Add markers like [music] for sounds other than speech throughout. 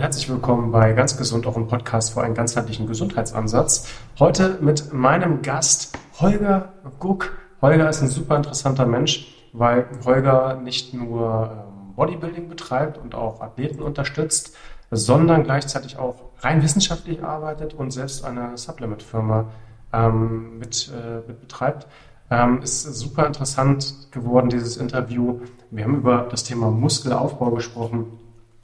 Herzlich willkommen bei Ganz Gesund, auch im Podcast für einen ganzheitlichen Gesundheitsansatz. Heute mit meinem Gast Holger Guck. Holger ist ein super interessanter Mensch, weil Holger nicht nur ähm, Bodybuilding betreibt und auch Athleten unterstützt, sondern gleichzeitig auch rein wissenschaftlich arbeitet und selbst eine Supplement-Firma ähm, mit, äh, mit betreibt. Ähm, ist super interessant geworden, dieses Interview. Wir haben über das Thema Muskelaufbau gesprochen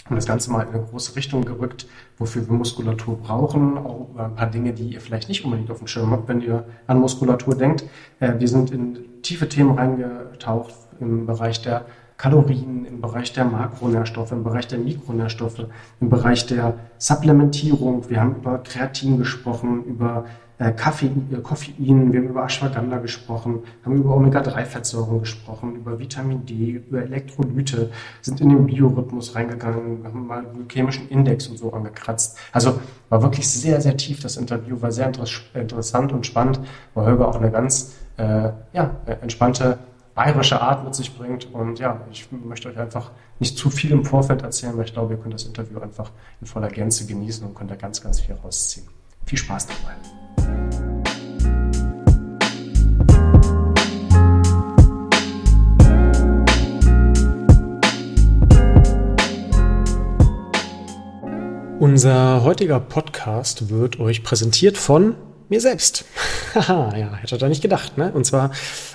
und das Ganze mal in eine große Richtung gerückt, wofür wir Muskulatur brauchen. Auch über ein paar Dinge, die ihr vielleicht nicht unbedingt auf dem Schirm habt, wenn ihr an Muskulatur denkt. Äh, wir sind in tiefe Themen reingetaucht im Bereich der Kalorien, im Bereich der Makronährstoffe, im Bereich der Mikronährstoffe, im Bereich der Supplementierung. Wir haben über Kreatin gesprochen, über äh, Koffein, äh, Koffein, wir haben über Ashwagandha gesprochen, haben über Omega-3-Fettsäuren gesprochen, über Vitamin D, über Elektrolyte, sind in den Biorhythmus reingegangen, haben mal den chemischen Index und so angekratzt. Also war wirklich sehr, sehr tief das Interview, war sehr interessant und spannend, weil Holger auch eine ganz äh, ja, entspannte bayerische Art mit sich bringt. Und ja, ich möchte euch einfach nicht zu viel im Vorfeld erzählen, weil ich glaube, ihr könnt das Interview einfach in voller Gänze genießen und könnt da ganz, ganz viel rausziehen. Viel Spaß dabei. Unser heutiger Podcast wird euch präsentiert von mir selbst. [laughs] Haha, ja, hätte da nicht gedacht. Ne? Und zwar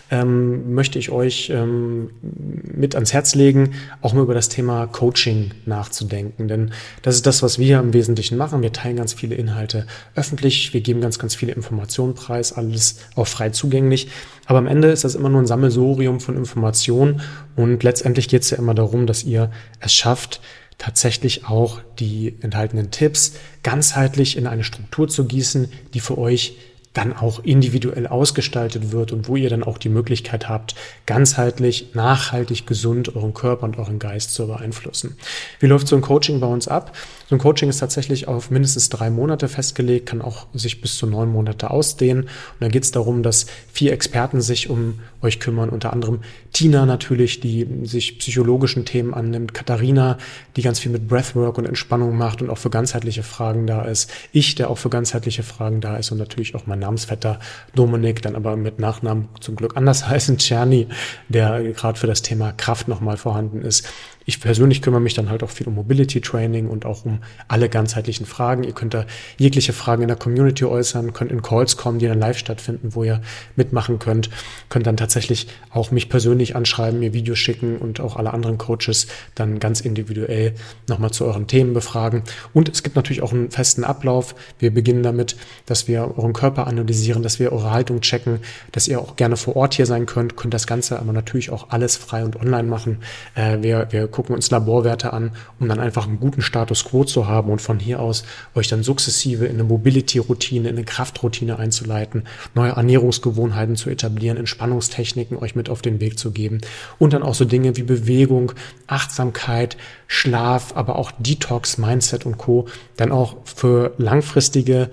ähm, möchte ich euch ähm, mit ans Herz legen, auch mal über das Thema Coaching nachzudenken. Denn das ist das, was wir im Wesentlichen machen. Wir teilen ganz viele Inhalte öffentlich, wir geben ganz, ganz viele Informationen preis, alles auch frei zugänglich. Aber am Ende ist das immer nur ein Sammelsorium von Informationen und letztendlich geht es ja immer darum, dass ihr es schafft, tatsächlich auch die enthaltenen Tipps ganzheitlich in eine Struktur zu gießen, die für euch dann auch individuell ausgestaltet wird und wo ihr dann auch die Möglichkeit habt, ganzheitlich, nachhaltig, gesund euren Körper und euren Geist zu beeinflussen. Wie läuft so ein Coaching bei uns ab? So ein Coaching ist tatsächlich auf mindestens drei Monate festgelegt, kann auch sich bis zu neun Monate ausdehnen. Und dann geht es darum, dass vier Experten sich um euch kümmern, unter anderem Tina natürlich, die sich psychologischen Themen annimmt, Katharina, die ganz viel mit Breathwork und Entspannung macht und auch für ganzheitliche Fragen da ist, ich, der auch für ganzheitliche Fragen da ist und natürlich auch mein Namensvetter Dominik, dann aber mit Nachnamen zum Glück anders [laughs] heißen, Czerny, der gerade für das Thema Kraft nochmal vorhanden ist. Ich persönlich kümmere mich dann halt auch viel um Mobility Training und auch um alle ganzheitlichen Fragen. Ihr könnt da jegliche Fragen in der Community äußern, könnt in Calls kommen, die dann live stattfinden, wo ihr mitmachen könnt, könnt dann tatsächlich auch mich persönlich anschreiben, mir Videos schicken und auch alle anderen Coaches dann ganz individuell nochmal zu euren Themen befragen. Und es gibt natürlich auch einen festen Ablauf. Wir beginnen damit, dass wir euren Körper analysieren, dass wir eure Haltung checken, dass ihr auch gerne vor Ort hier sein könnt, könnt das Ganze aber natürlich auch alles frei und online machen. Äh, wir, wir gucken uns Laborwerte an, um dann einfach einen guten Status quo zu haben und von hier aus euch dann sukzessive in eine Mobility-Routine, in eine Kraftroutine einzuleiten, neue Ernährungsgewohnheiten zu etablieren, Entspannungstechniken euch mit auf den Weg zu geben und dann auch so Dinge wie Bewegung, Achtsamkeit, Schlaf, aber auch Detox, Mindset und Co. dann auch für langfristige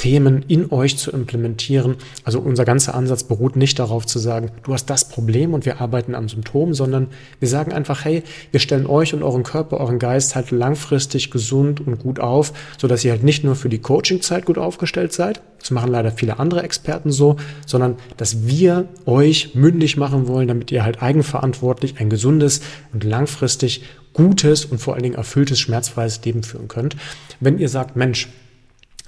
Themen in euch zu implementieren. Also unser ganzer Ansatz beruht nicht darauf zu sagen, du hast das Problem und wir arbeiten am Symptom, sondern wir sagen einfach, hey, wir stellen euch und euren Körper, euren Geist halt langfristig gesund und gut auf, sodass ihr halt nicht nur für die Coachingzeit gut aufgestellt seid, das machen leider viele andere Experten so, sondern dass wir euch mündig machen wollen, damit ihr halt eigenverantwortlich ein gesundes und langfristig gutes und vor allen Dingen erfülltes, schmerzfreies Leben führen könnt. Wenn ihr sagt, Mensch,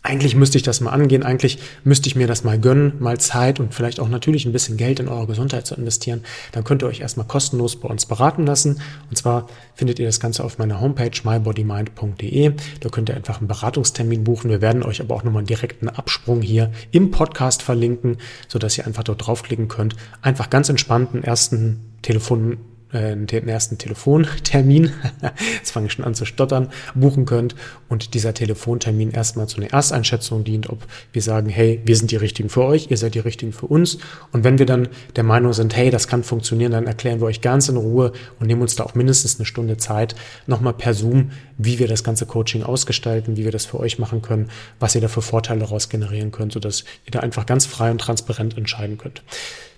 eigentlich müsste ich das mal angehen, eigentlich müsste ich mir das mal gönnen, mal Zeit und vielleicht auch natürlich ein bisschen Geld in eure Gesundheit zu investieren, dann könnt ihr euch erstmal kostenlos bei uns beraten lassen. Und zwar findet ihr das Ganze auf meiner Homepage mybodymind.de. Da könnt ihr einfach einen Beratungstermin buchen. Wir werden euch aber auch nochmal einen direkten Absprung hier im Podcast verlinken, sodass ihr einfach dort draufklicken könnt. Einfach ganz entspannten ersten Telefon äh, den ersten Telefontermin, [laughs] jetzt fange ich schon an zu stottern, buchen könnt. Und dieser Telefontermin erstmal zu einer Ersteinschätzung dient, ob wir sagen, hey, wir sind die Richtigen für euch, ihr seid die Richtigen für uns. Und wenn wir dann der Meinung sind, hey, das kann funktionieren, dann erklären wir euch ganz in Ruhe und nehmen uns da auch mindestens eine Stunde Zeit, nochmal per Zoom, wie wir das ganze Coaching ausgestalten, wie wir das für euch machen können, was ihr da für Vorteile daraus generieren könnt, sodass ihr da einfach ganz frei und transparent entscheiden könnt.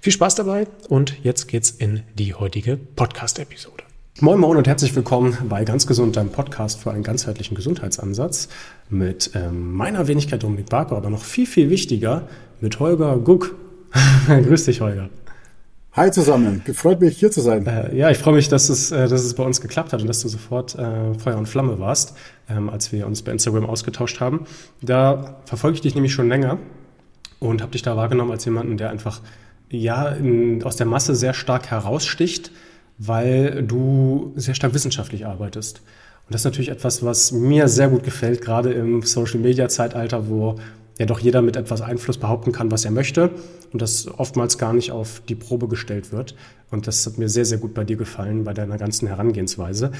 Viel Spaß dabei und jetzt geht's in die heutige Podcast-Episode. Moin Moin und herzlich willkommen bei Ganz Gesund, deinem Podcast für einen ganzheitlichen Gesundheitsansatz mit ähm, meiner Wenigkeit Dominik Barker, aber noch viel, viel wichtiger mit Holger Guck. [laughs] Grüß dich, Holger. Hi zusammen, gefreut mich hier zu sein. Äh, ja, ich freue mich, dass es, äh, dass es bei uns geklappt hat und dass du sofort äh, Feuer und Flamme warst, ähm, als wir uns bei Instagram ausgetauscht haben. Da verfolge ich dich nämlich schon länger und habe dich da wahrgenommen als jemanden, der einfach ja in, aus der Masse sehr stark heraussticht weil du sehr stark wissenschaftlich arbeitest. Und das ist natürlich etwas, was mir sehr gut gefällt, gerade im Social-Media-Zeitalter, wo ja doch jeder mit etwas Einfluss behaupten kann, was er möchte und das oftmals gar nicht auf die Probe gestellt wird. Und das hat mir sehr, sehr gut bei dir gefallen, bei deiner ganzen Herangehensweise.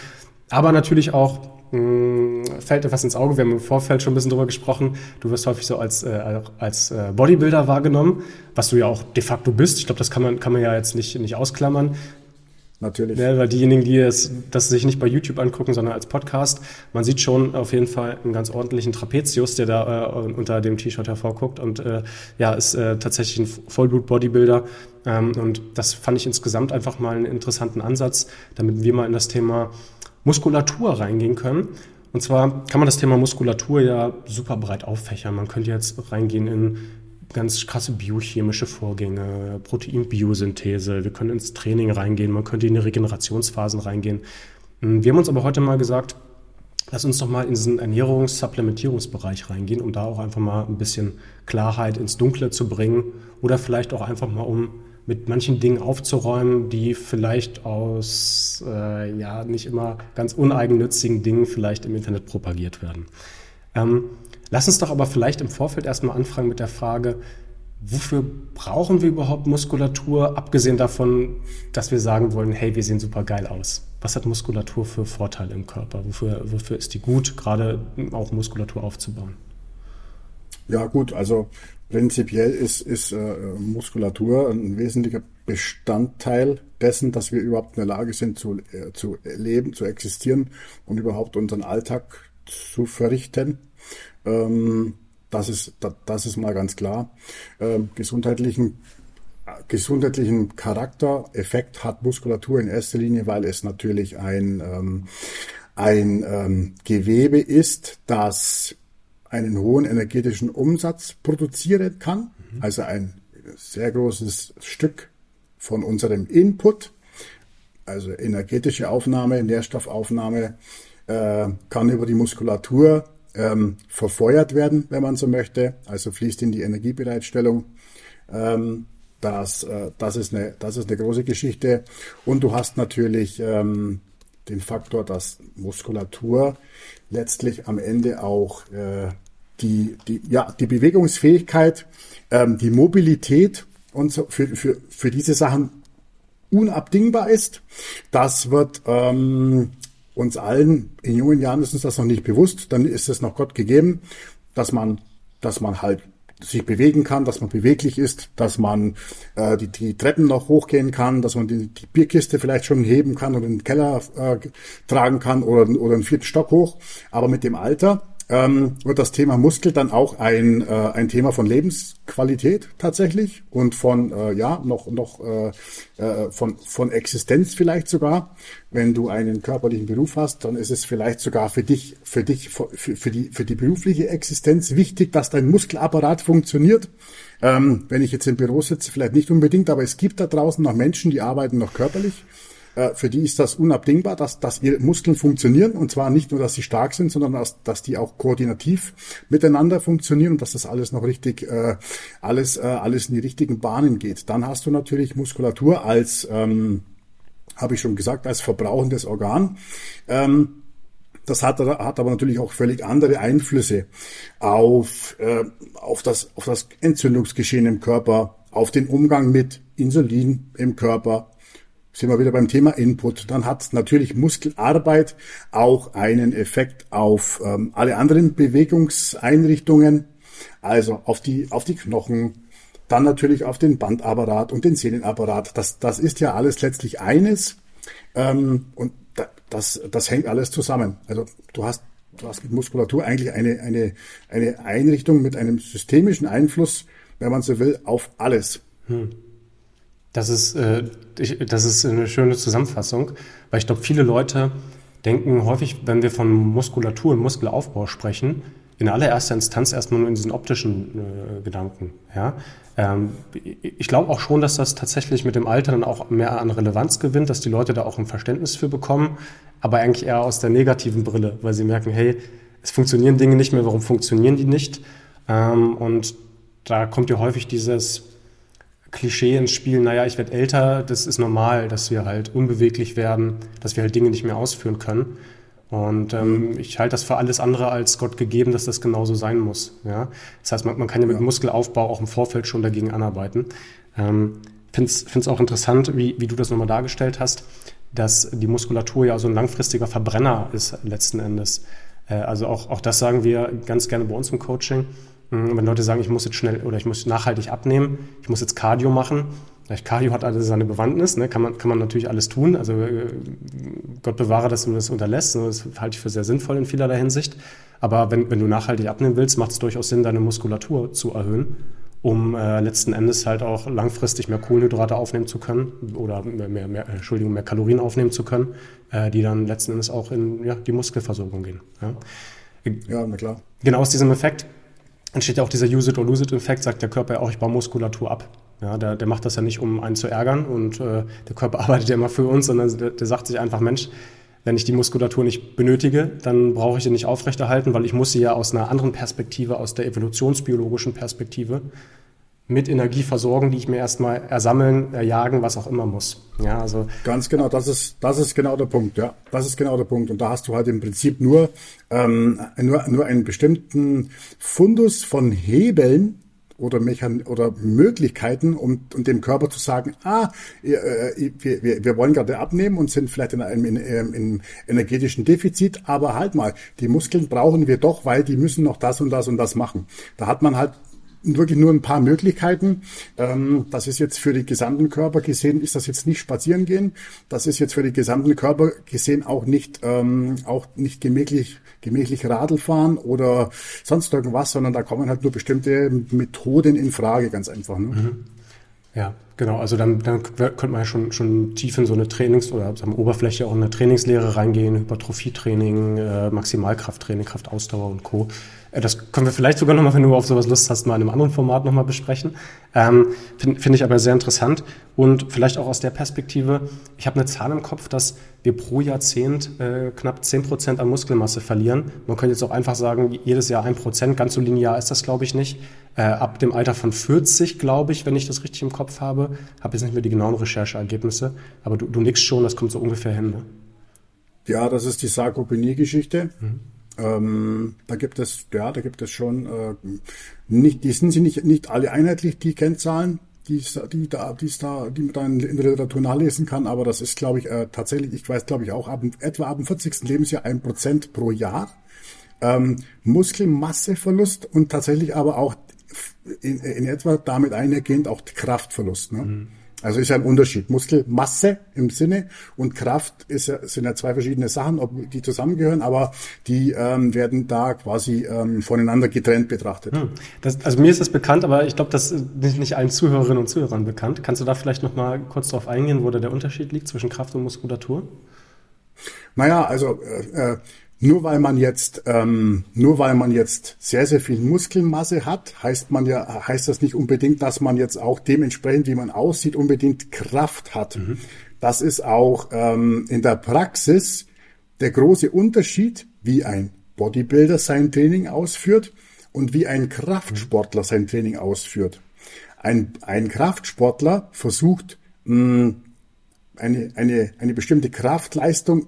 Aber natürlich auch mh, fällt etwas ins Auge. Wir haben im Vorfeld schon ein bisschen drüber gesprochen. Du wirst häufig so als, äh, als äh, Bodybuilder wahrgenommen, was du ja auch de facto bist. Ich glaube, das kann man, kann man ja jetzt nicht, nicht ausklammern. Natürlich. Ja, weil diejenigen, die es, das sich nicht bei YouTube angucken, sondern als Podcast, man sieht schon auf jeden Fall einen ganz ordentlichen Trapezius, der da äh, unter dem T-Shirt hervorguckt und äh, ja, ist äh, tatsächlich ein Vollblut-Bodybuilder. Ähm, und das fand ich insgesamt einfach mal einen interessanten Ansatz, damit wir mal in das Thema Muskulatur reingehen können. Und zwar kann man das Thema Muskulatur ja super breit auffächern. Man könnte jetzt reingehen in ganz krasse biochemische Vorgänge, Proteinbiosynthese. Wir können ins Training reingehen, man könnte in die Regenerationsphasen reingehen. Hm, wir haben uns aber heute mal gesagt, lass uns doch mal in diesen Ernährungs-Supplementierungsbereich reingehen, um da auch einfach mal ein bisschen Klarheit ins Dunkle zu bringen oder vielleicht auch einfach mal um mit manchen Dingen aufzuräumen, die vielleicht aus äh, ja nicht immer ganz uneigennützigen Dingen vielleicht im Internet propagiert werden. Ähm, Lass uns doch aber vielleicht im Vorfeld erstmal anfangen mit der Frage, wofür brauchen wir überhaupt Muskulatur, abgesehen davon, dass wir sagen wollen, hey, wir sehen super geil aus. Was hat Muskulatur für Vorteile im Körper? Wofür, wofür ist die gut, gerade auch Muskulatur aufzubauen? Ja gut, also prinzipiell ist, ist äh, Muskulatur ein wesentlicher Bestandteil dessen, dass wir überhaupt in der Lage sind zu, äh, zu leben, zu existieren und überhaupt unseren Alltag zu verrichten. Ähm, das ist, das ist mal ganz klar. Ähm, gesundheitlichen, gesundheitlichen Charaktereffekt hat Muskulatur in erster Linie, weil es natürlich ein, ähm, ein ähm, Gewebe ist, das einen hohen energetischen Umsatz produzieren kann. Mhm. Also ein sehr großes Stück von unserem Input, also energetische Aufnahme, Nährstoffaufnahme, äh, kann über die Muskulatur ähm, verfeuert werden, wenn man so möchte, also fließt in die Energiebereitstellung. Ähm, das, äh, das, ist eine, das ist eine große Geschichte. Und du hast natürlich ähm, den Faktor, dass Muskulatur letztlich am Ende auch äh, die, die, ja, die Bewegungsfähigkeit, ähm, die Mobilität und so für, für, für diese Sachen unabdingbar ist. Das wird ähm, uns allen in jungen Jahren ist uns das noch nicht bewusst, dann ist es noch Gott gegeben, dass man, dass man halt sich bewegen kann, dass man beweglich ist, dass man äh, die, die Treppen noch hochgehen kann, dass man die, die Bierkiste vielleicht schon heben kann und in den Keller äh, tragen kann oder, oder einen vierten Stock hoch. Aber mit dem Alter ähm, wird das Thema Muskel dann auch ein, äh, ein Thema von Lebensqualität tatsächlich und von äh, ja noch noch äh, äh, von von Existenz vielleicht sogar. Wenn du einen körperlichen Beruf hast, dann ist es vielleicht sogar für dich für dich für, für die für die berufliche Existenz wichtig, dass dein Muskelapparat funktioniert. Ähm, wenn ich jetzt im Büro sitze, vielleicht nicht unbedingt, aber es gibt da draußen noch Menschen, die arbeiten noch körperlich für die ist das unabdingbar, dass, dass ihre Muskeln funktionieren und zwar nicht nur, dass sie stark sind, sondern dass, dass die auch koordinativ miteinander funktionieren und dass das alles noch richtig, äh, alles, äh, alles in die richtigen Bahnen geht. Dann hast du natürlich Muskulatur als, ähm, habe ich schon gesagt, als verbrauchendes Organ. Ähm, das hat, hat aber natürlich auch völlig andere Einflüsse auf, äh, auf, das, auf das Entzündungsgeschehen im Körper, auf den Umgang mit Insulin im Körper, sind wir wieder beim Thema Input. Dann hat natürlich Muskelarbeit auch einen Effekt auf ähm, alle anderen Bewegungseinrichtungen, also auf die, auf die Knochen, dann natürlich auf den Bandapparat und den Sehnenapparat. Das, das ist ja alles letztlich eines ähm, und das, das hängt alles zusammen. Also du hast, du hast mit Muskulatur eigentlich eine, eine, eine Einrichtung mit einem systemischen Einfluss, wenn man so will, auf alles. Hm. Das ist, äh, ich, das ist eine schöne Zusammenfassung, weil ich glaube, viele Leute denken häufig, wenn wir von Muskulatur und Muskelaufbau sprechen, in allererster Instanz erstmal nur in diesen optischen äh, Gedanken. Ja? Ähm, ich glaube auch schon, dass das tatsächlich mit dem Alter dann auch mehr an Relevanz gewinnt, dass die Leute da auch ein Verständnis für bekommen, aber eigentlich eher aus der negativen Brille, weil sie merken, hey, es funktionieren Dinge nicht mehr, warum funktionieren die nicht? Ähm, und da kommt ja häufig dieses Klischee ins Spiel, naja, ich werde älter, das ist normal, dass wir halt unbeweglich werden, dass wir halt Dinge nicht mehr ausführen können. Und ähm, ich halte das für alles andere als Gott gegeben, dass das genauso sein muss. Ja? Das heißt, man, man kann ja mit. Muskelaufbau auch im Vorfeld schon dagegen anarbeiten. Ähm, Finde es auch interessant, wie, wie du das nochmal dargestellt hast, dass die Muskulatur ja so ein langfristiger Verbrenner ist letzten Endes. Äh, also auch, auch das sagen wir ganz gerne bei uns im Coaching. Hm, wenn Leute sagen, ich muss jetzt schnell oder ich muss nachhaltig abnehmen, ich muss jetzt Cardio machen, Cardio hat also seine Bewandtnis, ne? kann, man, kann man natürlich alles tun. Also äh, Gott bewahre, dass du das unterlässt. Ne? Das halte ich für sehr sinnvoll in vielerlei Hinsicht. Aber wenn, wenn du nachhaltig abnehmen willst, macht es durchaus Sinn, deine Muskulatur zu erhöhen, um äh, letzten Endes halt auch langfristig mehr Kohlenhydrate aufnehmen zu können oder mehr, mehr, mehr Entschuldigung, mehr Kalorien aufnehmen zu können, äh, die dann letzten Endes auch in ja, die Muskelversorgung gehen. Ja, ja na klar. Genau aus diesem Effekt entsteht ja auch dieser Use-it-or-lose-it-Effekt, sagt der Körper ja auch, ich baue Muskulatur ab. Ja, der, der macht das ja nicht, um einen zu ärgern und äh, der Körper [laughs] arbeitet ja immer für uns, sondern der, der sagt sich einfach, Mensch, wenn ich die Muskulatur nicht benötige, dann brauche ich sie nicht aufrechterhalten, weil ich muss sie ja aus einer anderen Perspektive, aus der evolutionsbiologischen Perspektive, mit Energie versorgen, die ich mir erstmal ersammeln, erjagen, was auch immer muss. Ja, also ganz genau, das ist das ist genau der Punkt. Ja, das ist genau der Punkt. Und da hast du halt im Prinzip nur ähm, nur nur einen bestimmten Fundus von Hebeln, oder, Mechan oder Möglichkeiten, um, um dem Körper zu sagen, ah, äh, wir, wir, wir wollen gerade abnehmen und sind vielleicht in einem in, in, in energetischen Defizit, aber halt mal, die Muskeln brauchen wir doch, weil die müssen noch das und das und das machen. Da hat man halt wirklich nur ein paar Möglichkeiten. Ähm, das ist jetzt für die gesamten Körper gesehen, ist das jetzt nicht spazieren gehen. Das ist jetzt für die gesamten Körper gesehen auch nicht, ähm, auch nicht gemächlich, gemächlich Radl fahren oder sonst irgendwas, sondern da kommen halt nur bestimmte Methoden in Frage, ganz einfach. Ne? Mhm. Ja, genau. Also dann, dann könnte man ja schon, schon tief in so eine Trainings- oder sagen Oberfläche auch eine Trainingslehre reingehen, Hypertrophietraining, äh, Maximalkrafttraining, Kraftausdauer und Co. Äh, das können wir vielleicht sogar nochmal, wenn du auf sowas Lust hast, mal in einem anderen Format nochmal besprechen. Ähm, Finde find ich aber sehr interessant und vielleicht auch aus der Perspektive, ich habe eine Zahl im Kopf, dass wir pro Jahrzehnt äh, knapp zehn Prozent an Muskelmasse verlieren. Man könnte jetzt auch einfach sagen, jedes Jahr ein Prozent, ganz so linear ist das, glaube ich, nicht. Äh, ab dem Alter von 40, glaube ich, wenn ich das richtig im Kopf habe, habe jetzt nicht mehr die genauen Rechercheergebnisse, aber du, du nix schon, das kommt so ungefähr hin. Ne? Ja, das ist die Sarkopenie-Geschichte. Mhm. Ähm, da gibt es, ja, da gibt es schon äh, nicht, die sind sie nicht, nicht alle einheitlich, die Kennzahlen, die, die, da, die, da, die man dann in der Literatur nachlesen kann, aber das ist, glaube ich, äh, tatsächlich, ich weiß, glaube ich, auch ab, etwa ab dem 40. Lebensjahr ein Prozent pro Jahr. Ähm, Muskelmasseverlust und tatsächlich aber auch in, in etwa damit einhergehend auch Kraftverlust. Ne? Mhm. Also ist ja ein Unterschied. Muskelmasse im Sinne und Kraft ist sind ja zwei verschiedene Sachen, ob die zusammengehören, aber die ähm, werden da quasi ähm, voneinander getrennt betrachtet. Hm. Das, also mir ist das bekannt, aber ich glaube, das ist nicht allen Zuhörerinnen und Zuhörern bekannt. Kannst du da vielleicht noch mal kurz darauf eingehen, wo da der Unterschied liegt zwischen Kraft und Muskulatur? Naja, also äh, äh nur weil man jetzt, ähm, nur weil man jetzt sehr, sehr viel Muskelmasse hat, heißt man ja, heißt das nicht unbedingt, dass man jetzt auch dementsprechend, wie man aussieht, unbedingt Kraft hat. Mhm. Das ist auch ähm, in der Praxis der große Unterschied, wie ein Bodybuilder sein Training ausführt und wie ein Kraftsportler sein Training ausführt. Ein, ein Kraftsportler versucht, mh, eine, eine, eine bestimmte Kraftleistung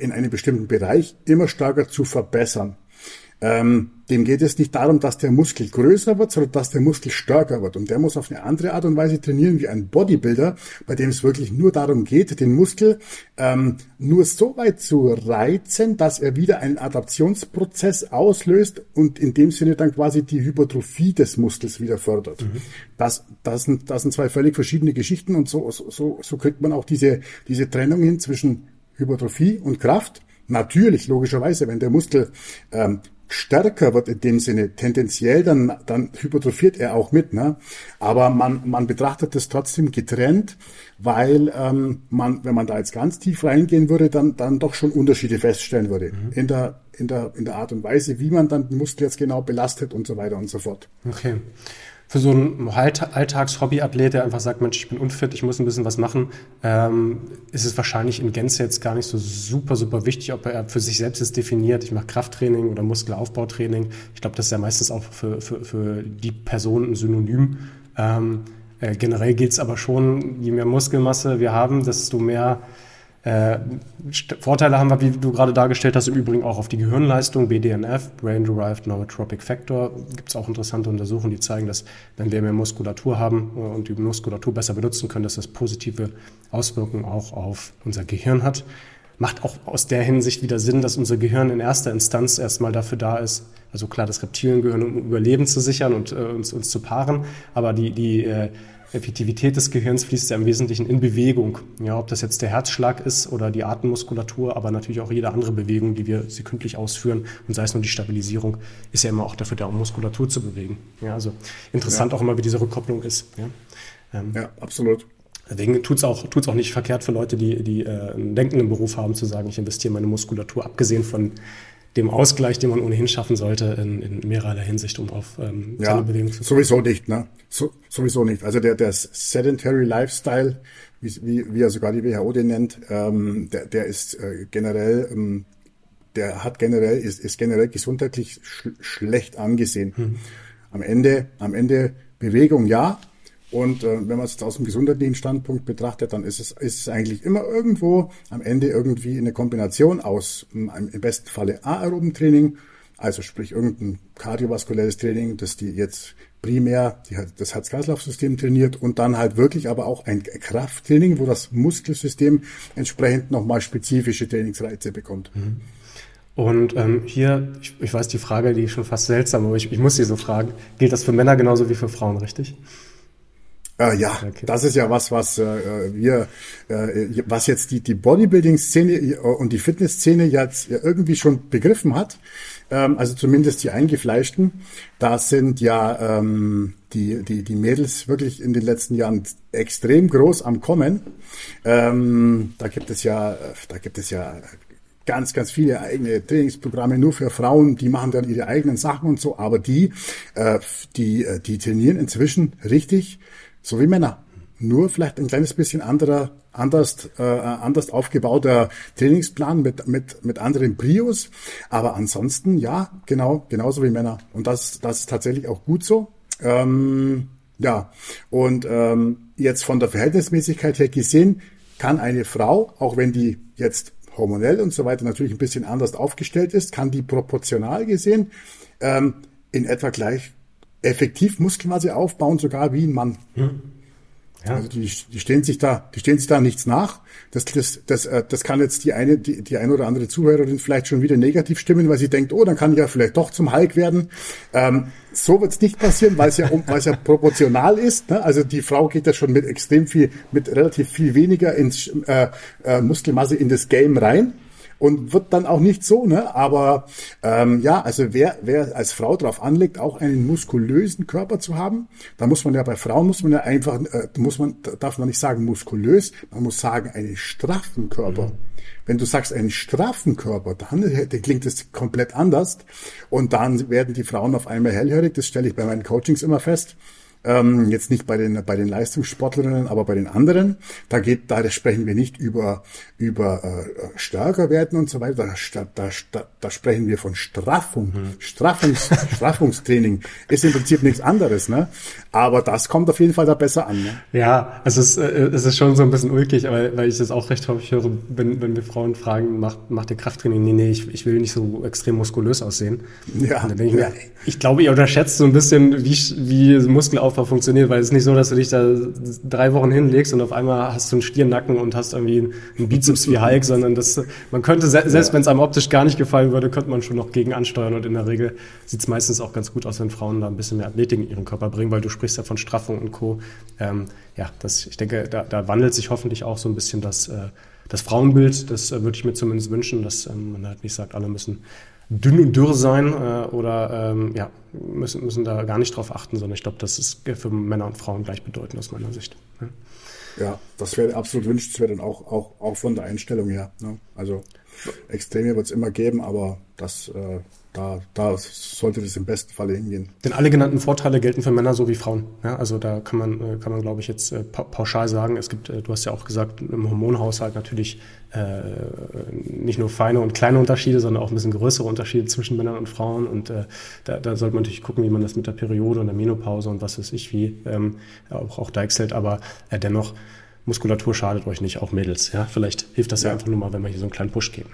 in einem bestimmten Bereich immer stärker zu verbessern. Ähm, dem geht es nicht darum, dass der Muskel größer wird, sondern dass der Muskel stärker wird. Und der muss auf eine andere Art und Weise trainieren wie ein Bodybuilder, bei dem es wirklich nur darum geht, den Muskel ähm, nur so weit zu reizen, dass er wieder einen Adaptionsprozess auslöst und in dem Sinne dann quasi die Hypertrophie des Muskels wieder fördert. Mhm. Das, das, sind, das sind zwei völlig verschiedene Geschichten und so, so, so kriegt man auch diese, diese Trennung hin zwischen Hypertrophie und Kraft. Natürlich, logischerweise, wenn der Muskel ähm, stärker wird in dem Sinne, tendenziell, dann, dann hypertrophiert er auch mit. Ne? Aber man, man betrachtet das trotzdem getrennt, weil ähm, man, wenn man da jetzt ganz tief reingehen würde, dann, dann doch schon Unterschiede feststellen würde mhm. in, der, in, der, in der Art und Weise, wie man dann den Muskel jetzt genau belastet und so weiter und so fort. Okay für so einen Alltags-Hobbyathlet, der einfach sagt, Mensch, ich bin unfit, ich muss ein bisschen was machen, ähm, ist es wahrscheinlich in Gänze jetzt gar nicht so super, super wichtig, ob er für sich selbst jetzt definiert, ich mache Krafttraining oder Muskelaufbautraining. Ich glaube, das ist ja meistens auch für, für, für die Person ein Synonym. Ähm, äh, generell gilt es aber schon, je mehr Muskelmasse wir haben, desto mehr äh, Vorteile haben wir, wie du gerade dargestellt hast, im Übrigen auch auf die Gehirnleistung, BDNF, Brain Derived Neurotropic Factor. Gibt es auch interessante Untersuchungen, die zeigen, dass wenn wir mehr Muskulatur haben äh, und die Muskulatur besser benutzen können, dass das positive Auswirkungen auch auf unser Gehirn hat. Macht auch aus der Hinsicht wieder Sinn, dass unser Gehirn in erster Instanz erstmal dafür da ist, also klar, das Reptiliengehirn, um Überleben zu sichern und äh, uns, uns zu paaren, aber die, die äh, Effektivität des Gehirns fließt ja im Wesentlichen in Bewegung. Ja, ob das jetzt der Herzschlag ist oder die Atemmuskulatur, aber natürlich auch jede andere Bewegung, die wir sekündlich ausführen. Und sei es nur die Stabilisierung, ist ja immer auch dafür da, um Muskulatur zu bewegen. Ja, also interessant ja. auch immer, wie diese Rückkopplung ist. Ja, ähm, ja absolut. Deswegen tut es auch, tut's auch nicht verkehrt für Leute, die, die äh, einen denkenden Beruf haben, zu sagen, ich investiere meine Muskulatur, abgesehen von dem Ausgleich, den man ohnehin schaffen sollte, in, in mehrerlei Hinsicht, um auf ähm, ja, seine Bewegung zu Sowieso nicht, ne? So, sowieso nicht. Also der, der Sedentary Lifestyle, wie, wie, wie er sogar die WHO den nennt, ähm, der, der ist äh, generell, ähm, der hat generell, ist, ist generell gesundheitlich sch schlecht angesehen. Hm. Am Ende, am Ende Bewegung ja, und äh, wenn man es jetzt aus dem gesundheitlichen Standpunkt betrachtet, dann ist es, ist es eigentlich immer irgendwo am Ende irgendwie eine Kombination aus ähm, im besten Falle aeroben Training, also sprich irgendein kardiovaskuläres Training, das die jetzt primär die, das Herz-Kreislauf-System trainiert und dann halt wirklich aber auch ein Krafttraining, wo das Muskelsystem entsprechend nochmal spezifische Trainingsreize bekommt. Mhm. Und ähm, hier, ich, ich weiß die Frage, die ist schon fast seltsam, aber ich, ich muss sie so fragen, gilt das für Männer genauso wie für Frauen, richtig? Äh, ja, okay. das ist ja was, was äh, wir, äh, was jetzt die, die Bodybuilding-Szene äh, und die Fitness-Szene jetzt irgendwie schon begriffen hat. Ähm, also zumindest die Eingefleischten. Da sind ja ähm, die, die, die Mädels wirklich in den letzten Jahren extrem groß am Kommen. Ähm, da gibt es ja, da gibt es ja ganz, ganz viele eigene Trainingsprogramme nur für Frauen, die machen dann ihre eigenen Sachen und so, aber die, äh, die, äh, die trainieren inzwischen richtig so wie Männer. Nur vielleicht ein kleines bisschen anderer, anders, äh, anders aufgebauter Trainingsplan mit, mit, mit anderen Prios. Aber ansonsten, ja, genau, genauso wie Männer. Und das, das ist tatsächlich auch gut so. Ähm, ja, und ähm, jetzt von der Verhältnismäßigkeit her gesehen, kann eine Frau, auch wenn die jetzt hormonell und so weiter natürlich ein bisschen anders aufgestellt ist, kann die proportional gesehen ähm, in etwa gleich effektiv Muskelmasse aufbauen, sogar wie ein Mann. Hm. Ja. Also die, die stehen sich da, die stehen sich da nichts nach. Das, das, das, äh, das kann jetzt die eine, die, die eine oder andere Zuhörerin vielleicht schon wieder negativ stimmen, weil sie denkt, oh, dann kann ich ja vielleicht doch zum Hulk werden. Ähm, so wird es nicht passieren, weil es ja, [laughs] weil es ja proportional ist. Ne? Also die Frau geht ja schon mit extrem viel, mit relativ viel weniger ins äh, äh, Muskelmasse in das Game rein und wird dann auch nicht so, ne? Aber ähm, ja, also wer, wer als Frau darauf anlegt, auch einen muskulösen Körper zu haben, da muss man ja bei Frauen muss man ja einfach, äh, muss man, darf man nicht sagen muskulös, man muss sagen einen straffen Körper. Mhm. Wenn du sagst einen straffen Körper, dann, dann klingt es komplett anders und dann werden die Frauen auf einmal hellhörig. Das stelle ich bei meinen Coachings immer fest. Ähm, jetzt nicht bei den, bei den Leistungssportlerinnen, aber bei den anderen. Da geht, da sprechen wir nicht über, über äh, stärker werden und so weiter. Da, da, da, da sprechen wir von Straffung. Mhm. Straffungs, [laughs] Straffungstraining ist im Prinzip nichts anderes, ne? Aber das kommt auf jeden Fall da besser an. Ne? Ja, es ist, äh, es ist schon so ein bisschen ulkig, aber weil ich das auch recht häufig höre, wenn, wenn wir Frauen fragen, macht, macht ihr Krafttraining? Nee, nee, ich, ich will nicht so extrem muskulös aussehen. Ja. Und dann denke ich mir, ich glaube, ihr unterschätzt so ein bisschen, wie, wie Muskelaufbau Aufbau funktioniert, weil es ist nicht so, dass du dich da drei Wochen hinlegst und auf einmal hast du einen Stiernacken und hast irgendwie einen Bizeps wie Hulk, sondern das, man könnte, selbst ja. wenn es einem optisch gar nicht gefallen würde, könnte man schon noch gegen ansteuern und in der Regel sieht es meistens auch ganz gut aus, wenn Frauen da ein bisschen mehr Athletik in ihren Körper bringen, weil du sprichst ja von Straffung und Co. Ähm, ja, das, ich denke, da, da wandelt sich hoffentlich auch so ein bisschen das, äh, das Frauenbild, das äh, würde ich mir zumindest wünschen, dass ähm, man halt nicht sagt, alle müssen dünn und dürr sein äh, oder ähm, ja, müssen, müssen da gar nicht drauf achten, sondern ich glaube, das ist für Männer und Frauen gleichbedeutend aus meiner Sicht. Ja, ja das wäre absolut wünschenswert und auch, auch, auch von der Einstellung her. Ne? Also Extreme wird es immer geben, aber das äh, da, da sollte das im besten Falle hingehen. Denn alle genannten Vorteile gelten für Männer so wie Frauen. Ja, also da kann man, äh, kann man, glaube ich, jetzt äh, pauschal sagen, es gibt, äh, du hast ja auch gesagt, im Hormonhaushalt natürlich äh, nicht nur feine und kleine Unterschiede, sondern auch ein bisschen größere Unterschiede zwischen Männern und Frauen. Und äh, da, da sollte man natürlich gucken, wie man das mit der Periode und der Menopause und was weiß ich wie ähm, auch, auch deichselt. Aber äh, dennoch, Muskulatur schadet euch nicht, auch Mädels. Ja, vielleicht hilft das ja, ja einfach nur mal, wenn wir hier so einen kleinen Push geben.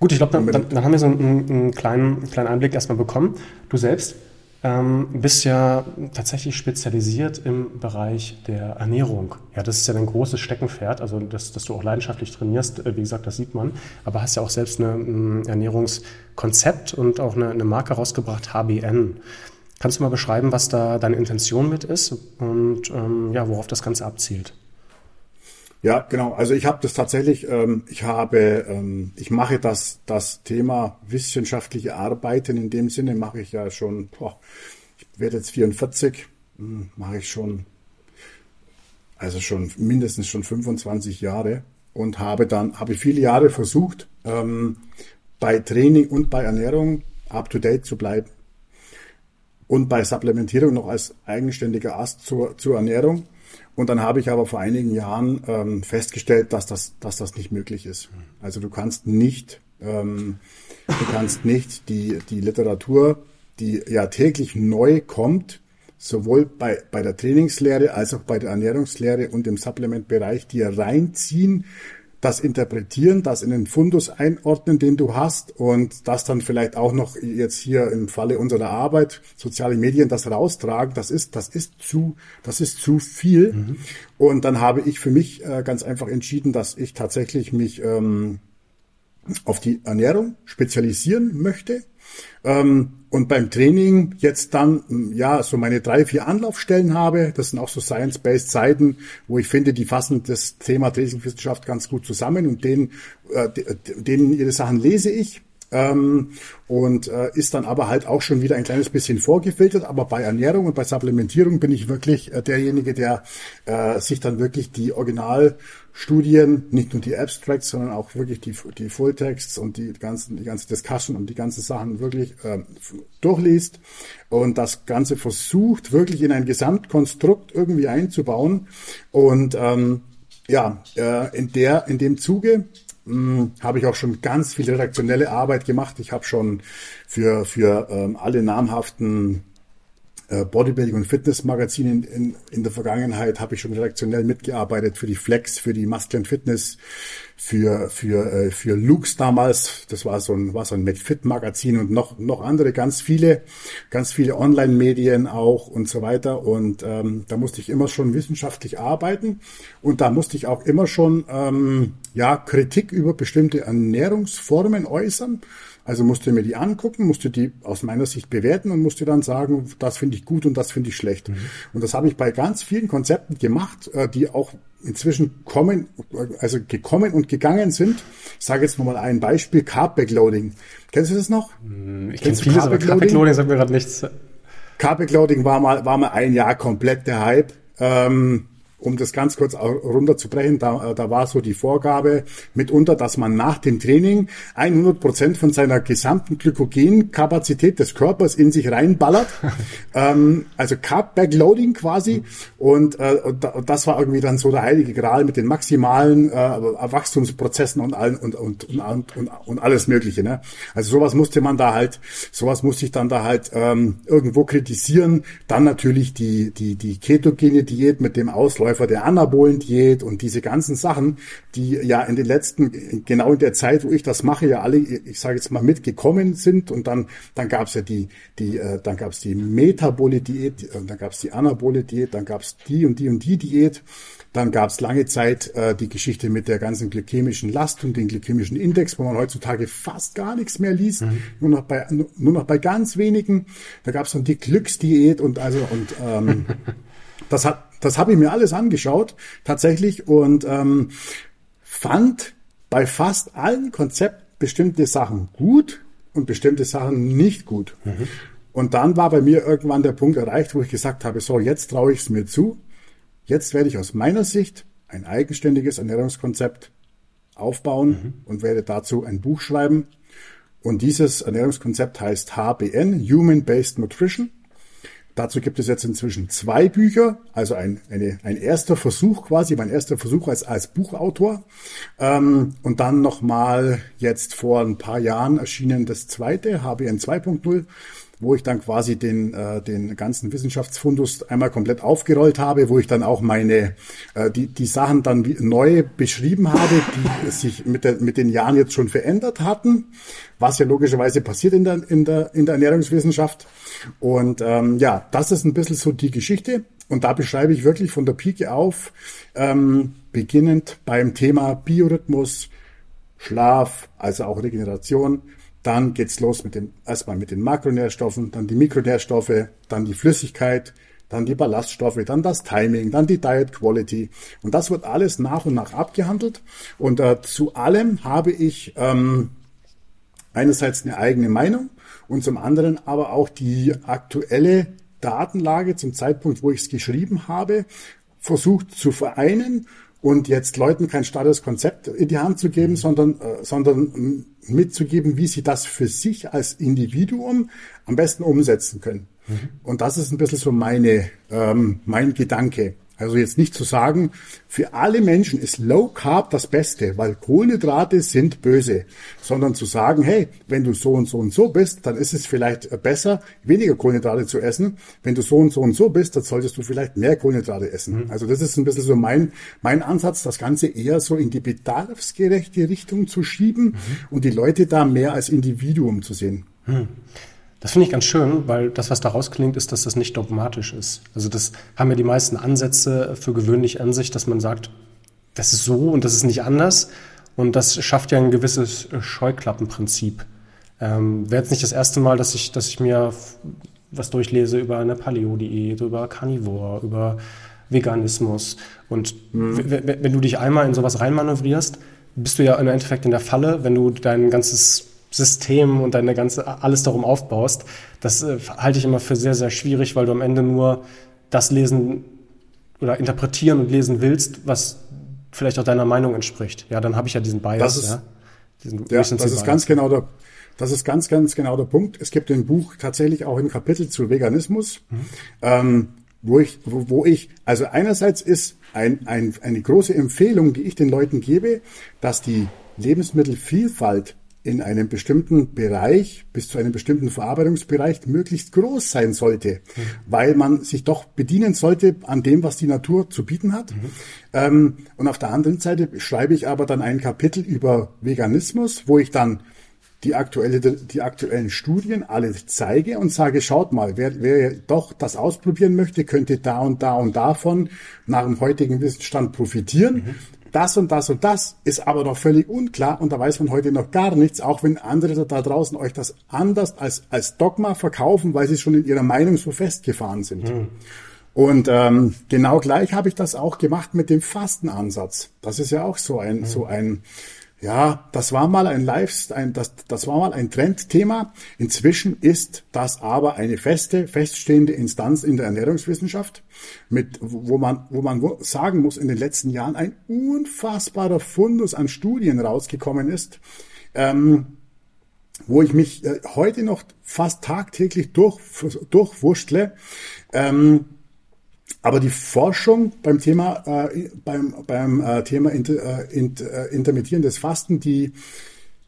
Gut, ich glaube, dann, dann, dann, haben wir so einen, einen, kleinen, kleinen Einblick erstmal bekommen. Du selbst ähm, bist ja tatsächlich spezialisiert im Bereich der Ernährung. Ja, das ist ja dein großes Steckenpferd, also dass, dass du auch leidenschaftlich trainierst, äh, wie gesagt, das sieht man. Aber hast ja auch selbst eine, ein Ernährungskonzept und auch eine, eine Marke rausgebracht, HBN. Kannst du mal beschreiben, was da deine Intention mit ist und ähm, ja, worauf das Ganze abzielt? Ja, genau. Also ich habe das tatsächlich, ähm, ich habe, ähm, ich mache das, das Thema wissenschaftliche Arbeiten in dem Sinne mache ich ja schon, boah, ich werde jetzt 44, hm, mache ich schon, also schon mindestens schon 25 Jahre und habe dann, habe viele Jahre versucht, ähm, bei Training und bei Ernährung up to date zu bleiben. Und bei Supplementierung noch als eigenständiger Ast zur, zur Ernährung und dann habe ich aber vor einigen Jahren ähm, festgestellt, dass das, dass das nicht möglich ist. Also du kannst nicht, ähm, du kannst nicht die, die Literatur, die ja täglich neu kommt, sowohl bei, bei der Trainingslehre als auch bei der Ernährungslehre und im Supplementbereich dir reinziehen, das interpretieren, das in den Fundus einordnen, den du hast und das dann vielleicht auch noch jetzt hier im Falle unserer Arbeit, soziale Medien, das raustragen, das ist, das ist zu, das ist zu viel. Mhm. Und dann habe ich für mich äh, ganz einfach entschieden, dass ich tatsächlich mich ähm, auf die Ernährung spezialisieren möchte und beim Training jetzt dann, ja, so meine drei, vier Anlaufstellen habe. Das sind auch so Science-Based Seiten, wo ich finde, die fassen das Thema Trainingswissenschaft ganz gut zusammen und denen, äh, denen ihre Sachen lese ich. Ähm, und äh, ist dann aber halt auch schon wieder ein kleines bisschen vorgefiltert. Aber bei Ernährung und bei Supplementierung bin ich wirklich äh, derjenige, der äh, sich dann wirklich die Originalstudien, nicht nur die Abstracts, sondern auch wirklich die, die Fulltexts und die ganzen, die ganze Discussion und die ganzen Sachen wirklich äh, durchliest und das Ganze versucht, wirklich in ein Gesamtkonstrukt irgendwie einzubauen. Und ähm, ja, äh, in der, in dem Zuge hm, habe ich auch schon ganz viel redaktionelle Arbeit gemacht. Ich habe schon für, für ähm, alle namhaften Bodybuilding- und Fitnessmagazine in, in, in der Vergangenheit habe ich schon redaktionell mitgearbeitet für die Flex, für die Muscle Fitness, für für äh, für Lux damals. Das war so ein war so ein McFit-Magazin und noch noch andere ganz viele ganz viele Online-Medien auch und so weiter. Und ähm, da musste ich immer schon wissenschaftlich arbeiten und da musste ich auch immer schon ähm, ja Kritik über bestimmte Ernährungsformen äußern also musste mir die angucken, musste die aus meiner Sicht bewerten und musste dann sagen, das finde ich gut und das finde ich schlecht. Mhm. Und das habe ich bei ganz vielen Konzepten gemacht, äh, die auch inzwischen kommen, also gekommen und gegangen sind. Ich sage jetzt nochmal ein Beispiel, Carb Backloading. Kennst du das noch? Hm, ich kenne vieles, aber Carb Backloading sagt mir gerade nichts. Carb Backloading war mal, war mal ein Jahr komplett der Hype. Ähm, um das ganz kurz runterzubrechen, da, äh, da war so die Vorgabe mitunter, dass man nach dem Training 100 Prozent von seiner gesamten Glykogenkapazität des Körpers in sich reinballert. [laughs] ähm, also Carb Backloading quasi. Und, äh, und, das war irgendwie dann so der heilige Gral mit den maximalen äh, Wachstumsprozessen und allen und, und, und, und, und alles Mögliche. Ne? Also sowas musste man da halt, sowas musste ich dann da halt ähm, irgendwo kritisieren. Dann natürlich die, die, die ketogene Diät mit dem Ausläufer Verläufer der Anabolen-Diät und diese ganzen Sachen, die ja in den letzten, genau in der Zeit, wo ich das mache, ja alle, ich sage jetzt mal, mitgekommen sind. Und dann, dann gab es ja die, die, äh, dann gab es die Metabole-Diät, äh, dann gab es die Anabole-Diät, dann gab es die und die und die Diät. Dann gab es lange Zeit äh, die Geschichte mit der ganzen glykämischen Last und den glykämischen Index, wo man heutzutage fast gar nichts mehr liest, mhm. nur noch bei nur noch bei ganz wenigen. Da gab es dann die Glücksdiät und also und ähm, [laughs] das hat das habe ich mir alles angeschaut, tatsächlich, und ähm, fand bei fast allen Konzepten bestimmte Sachen gut und bestimmte Sachen nicht gut. Mhm. Und dann war bei mir irgendwann der Punkt erreicht, wo ich gesagt habe, so, jetzt traue ich es mir zu. Jetzt werde ich aus meiner Sicht ein eigenständiges Ernährungskonzept aufbauen mhm. und werde dazu ein Buch schreiben. Und dieses Ernährungskonzept heißt HBN, Human Based Nutrition. Dazu gibt es jetzt inzwischen zwei Bücher, also ein, eine, ein erster Versuch quasi, mein erster Versuch als, als Buchautor. Ähm, und dann nochmal jetzt vor ein paar Jahren erschienen das zweite, HBN 2.0 wo ich dann quasi den, äh, den ganzen Wissenschaftsfundus einmal komplett aufgerollt habe, wo ich dann auch meine, äh, die, die Sachen dann neu beschrieben habe, die sich mit, der, mit den Jahren jetzt schon verändert hatten, was ja logischerweise passiert in der, in der, in der Ernährungswissenschaft. Und ähm, ja, das ist ein bisschen so die Geschichte. Und da beschreibe ich wirklich von der Pike auf, ähm, beginnend beim Thema Biorhythmus, Schlaf, also auch Regeneration, dann geht's los mit dem, erstmal mit den Makronährstoffen, dann die Mikronährstoffe, dann die Flüssigkeit, dann die Ballaststoffe, dann das Timing, dann die Diet Quality. Und das wird alles nach und nach abgehandelt. Und äh, zu allem habe ich ähm, einerseits eine eigene Meinung und zum anderen aber auch die aktuelle Datenlage zum Zeitpunkt, wo ich es geschrieben habe, versucht zu vereinen und jetzt Leuten kein starres Konzept in die Hand zu geben, sondern, äh, sondern mitzugeben, wie sie das für sich als Individuum am besten umsetzen können. Mhm. Und das ist ein bisschen so meine, ähm, mein Gedanke. Also jetzt nicht zu sagen, für alle Menschen ist Low Carb das Beste, weil Kohlenhydrate sind böse, sondern zu sagen, hey, wenn du so und so und so bist, dann ist es vielleicht besser, weniger Kohlenhydrate zu essen. Wenn du so und so und so bist, dann solltest du vielleicht mehr Kohlenhydrate essen. Mhm. Also das ist ein bisschen so mein, mein Ansatz, das Ganze eher so in die bedarfsgerechte Richtung zu schieben mhm. und die Leute da mehr als Individuum zu sehen. Mhm. Das finde ich ganz schön, weil das, was daraus klingt, ist, dass das nicht dogmatisch ist. Also das haben ja die meisten Ansätze für gewöhnlich an sich, dass man sagt, das ist so und das ist nicht anders. Und das schafft ja ein gewisses Scheuklappenprinzip. Ähm, Wäre jetzt nicht das erste Mal, dass ich, dass ich mir was durchlese über eine Paleo-Diät, über Carnivore, über Veganismus. Und mhm. wenn du dich einmal in sowas reinmanövrierst, bist du ja im Endeffekt in der Falle, wenn du dein ganzes System und deine ganze, alles darum aufbaust, das äh, halte ich immer für sehr, sehr schwierig, weil du am Ende nur das lesen oder interpretieren und lesen willst, was vielleicht auch deiner Meinung entspricht. Ja, dann habe ich ja diesen Bias. Das ist, ja, diesen ja, das ist ganz genau der, das ist ganz, ganz genau der Punkt. Es gibt im Buch tatsächlich auch ein Kapitel zu Veganismus, mhm. ähm, wo ich, wo, wo ich, also einerseits ist ein, ein, eine große Empfehlung, die ich den Leuten gebe, dass die Lebensmittelvielfalt in einem bestimmten Bereich bis zu einem bestimmten Verarbeitungsbereich möglichst groß sein sollte, mhm. weil man sich doch bedienen sollte an dem, was die Natur zu bieten hat. Mhm. Ähm, und auf der anderen Seite schreibe ich aber dann ein Kapitel über Veganismus, wo ich dann die, aktuelle, die aktuellen Studien alle zeige und sage, schaut mal, wer, wer doch das ausprobieren möchte, könnte da und da und davon nach dem heutigen Wissensstand profitieren. Mhm das und das und das ist aber noch völlig unklar und da weiß man heute noch gar nichts, auch wenn andere da draußen euch das anders als, als Dogma verkaufen, weil sie schon in ihrer Meinung so festgefahren sind. Hm. Und ähm, genau gleich habe ich das auch gemacht mit dem Fastenansatz. Das ist ja auch so ein, hm. so ein ja, das war mal ein ein, das, das war mal ein Trendthema. Inzwischen ist das aber eine feste, feststehende Instanz in der Ernährungswissenschaft, mit, wo man, wo man sagen muss, in den letzten Jahren ein unfassbarer Fundus an Studien rausgekommen ist, ähm, wo ich mich äh, heute noch fast tagtäglich durch, durchwurschtle. Ähm, aber die Forschung beim Thema, äh, beim, beim äh, Thema inter, äh, inter, äh, intermittierendes Fasten, die,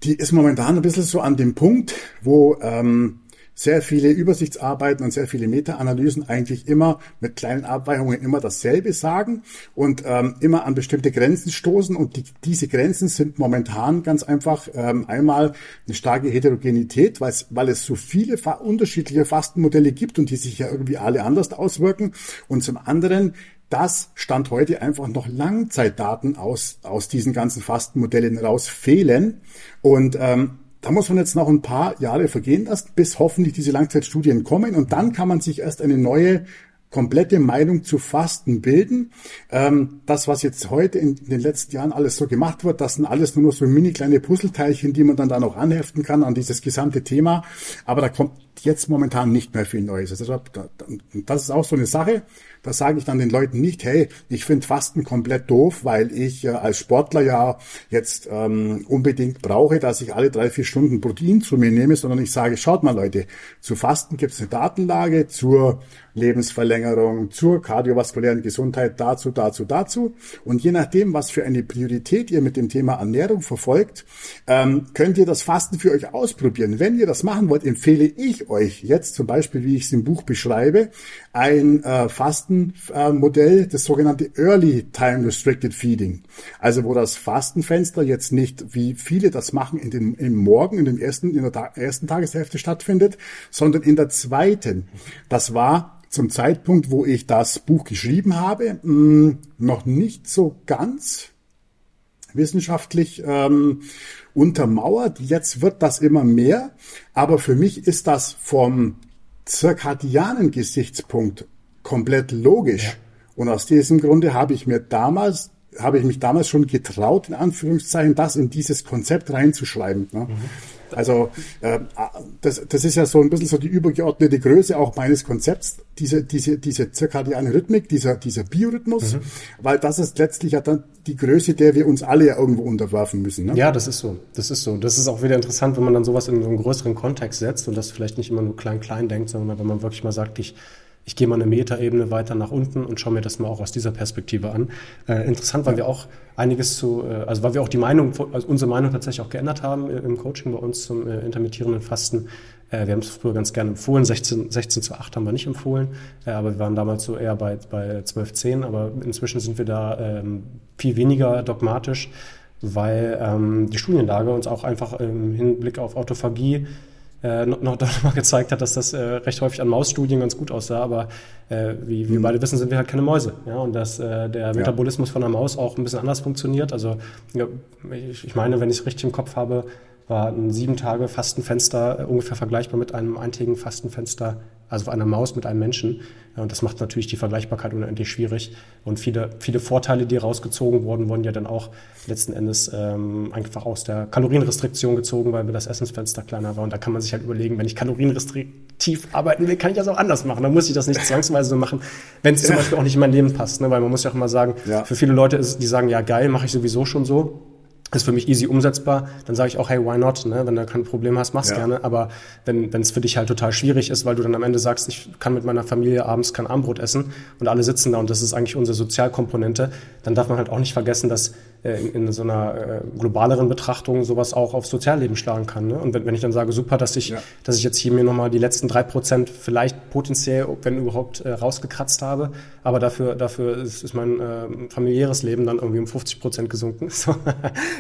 die ist momentan ein bisschen so an dem Punkt, wo ähm, sehr viele Übersichtsarbeiten und sehr viele Meta-Analysen eigentlich immer mit kleinen Abweichungen immer dasselbe sagen und ähm, immer an bestimmte Grenzen stoßen. Und die, diese Grenzen sind momentan ganz einfach ähm, einmal eine starke Heterogenität, weil es, weil es so viele fa unterschiedliche Fastenmodelle gibt und die sich ja irgendwie alle anders auswirken. Und zum anderen dass Stand heute einfach noch Langzeitdaten aus, aus diesen ganzen Fastenmodellen raus fehlen. Und ähm, da muss man jetzt noch ein paar Jahre vergehen lassen, bis hoffentlich diese Langzeitstudien kommen und dann kann man sich erst eine neue komplette Meinung zu Fasten bilden. Ähm, das, was jetzt heute in, den letzten Jahren alles so gemacht wird, das sind alles nur noch so mini kleine Puzzleteilchen, die man dann da noch anheften kann an dieses gesamte Thema. Aber da kommt jetzt momentan nicht mehr viel Neues. Also, das ist auch so eine Sache. Da sage ich dann den Leuten nicht, hey, ich finde Fasten komplett doof, weil ich äh, als Sportler ja jetzt ähm, unbedingt brauche, dass ich alle drei, vier Stunden Protein zu mir nehme, sondern ich sage, schaut mal Leute, zu Fasten gibt es eine Datenlage zur Lebensverlängerung, zur kardiovaskulären Gesundheit, dazu, dazu, dazu. Und je nachdem, was für eine Priorität ihr mit dem Thema Ernährung verfolgt, ähm, könnt ihr das Fasten für euch ausprobieren. Wenn ihr das machen wollt, empfehle ich euch jetzt zum Beispiel, wie ich es im Buch beschreibe, ein äh, Fastenmodell, äh, das sogenannte Early Time Restricted Feeding. Also wo das Fastenfenster jetzt nicht, wie viele das machen, in den, im Morgen, in, dem ersten, in der Ta ersten Tageshälfte stattfindet, sondern in der zweiten. Das war zum Zeitpunkt, wo ich das Buch geschrieben habe, mh, hm, noch nicht so ganz wissenschaftlich ähm, untermauert. Jetzt wird das immer mehr, aber für mich ist das vom zirkadianen Gesichtspunkt komplett logisch. Ja. Und aus diesem Grunde habe ich mir damals habe ich mich damals schon getraut, in Anführungszeichen, das in dieses Konzept reinzuschreiben. Ne? Mhm. Also äh, das, das ist ja so ein bisschen so die übergeordnete Größe auch meines Konzepts, diese, diese, diese zirkadiane Rhythmik, dieser, dieser Biorhythmus, mhm. weil das ist letztlich ja dann die Größe, der wir uns alle ja irgendwo unterwerfen müssen. Ne? Ja, das ist so. Das ist so. Das ist auch wieder interessant, wenn man dann sowas in so einen größeren Kontext setzt und das vielleicht nicht immer nur klein-klein denkt, sondern wenn man wirklich mal sagt, ich ich gehe mal eine Metaebene weiter nach unten und schaue mir das mal auch aus dieser Perspektive an. Äh, interessant, weil wir auch einiges zu, äh, also weil wir auch die Meinung, also unsere Meinung tatsächlich auch geändert haben im Coaching bei uns zum äh, intermittierenden Fasten. Äh, wir haben es früher ganz gerne empfohlen, 16, 16 zu 8 haben wir nicht empfohlen, äh, aber wir waren damals so eher bei, bei 12, 10, aber inzwischen sind wir da ähm, viel weniger dogmatisch, weil ähm, die Studienlage uns auch einfach im Hinblick auf Autophagie äh, noch, [laughs] noch mal gezeigt hat, dass das äh, recht häufig an Mausstudien ganz gut aussah, aber äh, wie wir mhm. beide wissen, sind wir halt keine Mäuse. Ja? Und dass äh, der Metabolismus ja. von einer Maus auch ein bisschen anders funktioniert. Also ja, ich, ich meine, wenn ich es richtig im Kopf habe, war ein sieben Tage Fastenfenster äh, ungefähr vergleichbar mit einem eintägigen Fastenfenster also einer Maus mit einem Menschen. Und das macht natürlich die Vergleichbarkeit unendlich schwierig. Und viele, viele Vorteile, die rausgezogen wurden, wurden ja dann auch letzten Endes ähm, einfach aus der Kalorienrestriktion gezogen, weil mir das Essensfenster kleiner war. Und da kann man sich halt überlegen, wenn ich kalorienrestriktiv arbeiten will, kann ich das auch anders machen. Dann muss ich das nicht zwangsweise so machen, wenn es zum [laughs] Beispiel auch nicht in mein Leben passt. Ne? Weil man muss ja auch immer sagen, ja. für viele Leute ist, die sagen, ja geil, mache ich sowieso schon so ist für mich easy umsetzbar, dann sage ich auch, hey, why not? Ne? Wenn du kein Problem hast, mach's ja. gerne. Aber wenn es für dich halt total schwierig ist, weil du dann am Ende sagst, ich kann mit meiner Familie abends kein Armbrot essen und alle sitzen da und das ist eigentlich unsere Sozialkomponente, dann darf man halt auch nicht vergessen, dass in, in, so einer äh, globaleren Betrachtung sowas auch aufs Sozialleben schlagen kann. Ne? Und wenn, wenn ich dann sage, super, dass ich, ja. dass ich jetzt hier mir nochmal die letzten drei Prozent vielleicht potenziell, wenn überhaupt, äh, rausgekratzt habe, aber dafür, dafür ist, ist mein äh, familiäres Leben dann irgendwie um 50 Prozent gesunken. [laughs] So,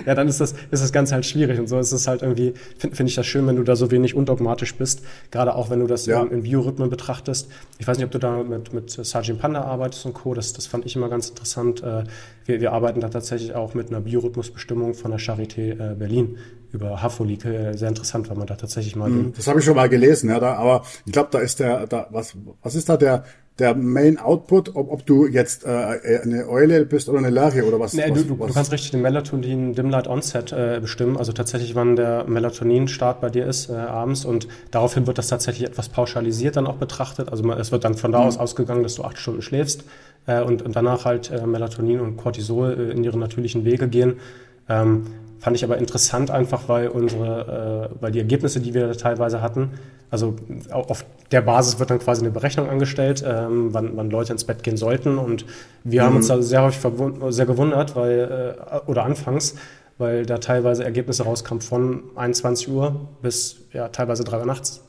ja, dann ist das, ist das Ganze halt schwierig. Und so ist es halt irgendwie, finde find ich das schön, wenn du da so wenig undogmatisch bist. Gerade auch, wenn du das ja. in, in Biorhythmen betrachtest. Ich weiß nicht, ob du da mit, mit Sergeant Panda arbeitest und Co. Das, das fand ich immer ganz interessant. Äh, wir, wir arbeiten da tatsächlich auch mit einer Biorhythmusbestimmung von der Charité äh, Berlin über Hafolik. Äh, sehr interessant, weil man da tatsächlich mal. Mhm, das habe ich schon mal gelesen, ja, da, aber ich glaube, da ist der, da, was, was ist da der, der Main Output, ob, ob du jetzt äh, eine Eule bist oder eine Lerche oder was? Nee, was, du, was? du kannst richtig den Melatonin Dim Light Onset äh, bestimmen, also tatsächlich, wann der Melatonin-Start bei dir ist äh, abends und daraufhin wird das tatsächlich etwas pauschalisiert dann auch betrachtet. Also man, es wird dann von da mhm. aus ausgegangen, dass du acht Stunden schläfst äh, und, und danach halt äh, Melatonin und Cortisol äh, in ihre natürlichen Wege gehen. Ähm, fand ich aber interessant einfach, weil unsere, äh, weil die Ergebnisse, die wir teilweise hatten, also auf der Basis wird dann quasi eine Berechnung angestellt, ähm, wann, wann Leute ins Bett gehen sollten. Und wir mhm. haben uns da sehr häufig sehr gewundert, weil, äh, oder anfangs, weil da teilweise Ergebnisse rauskamen von 21 Uhr bis ja, teilweise 3 Uhr nachts.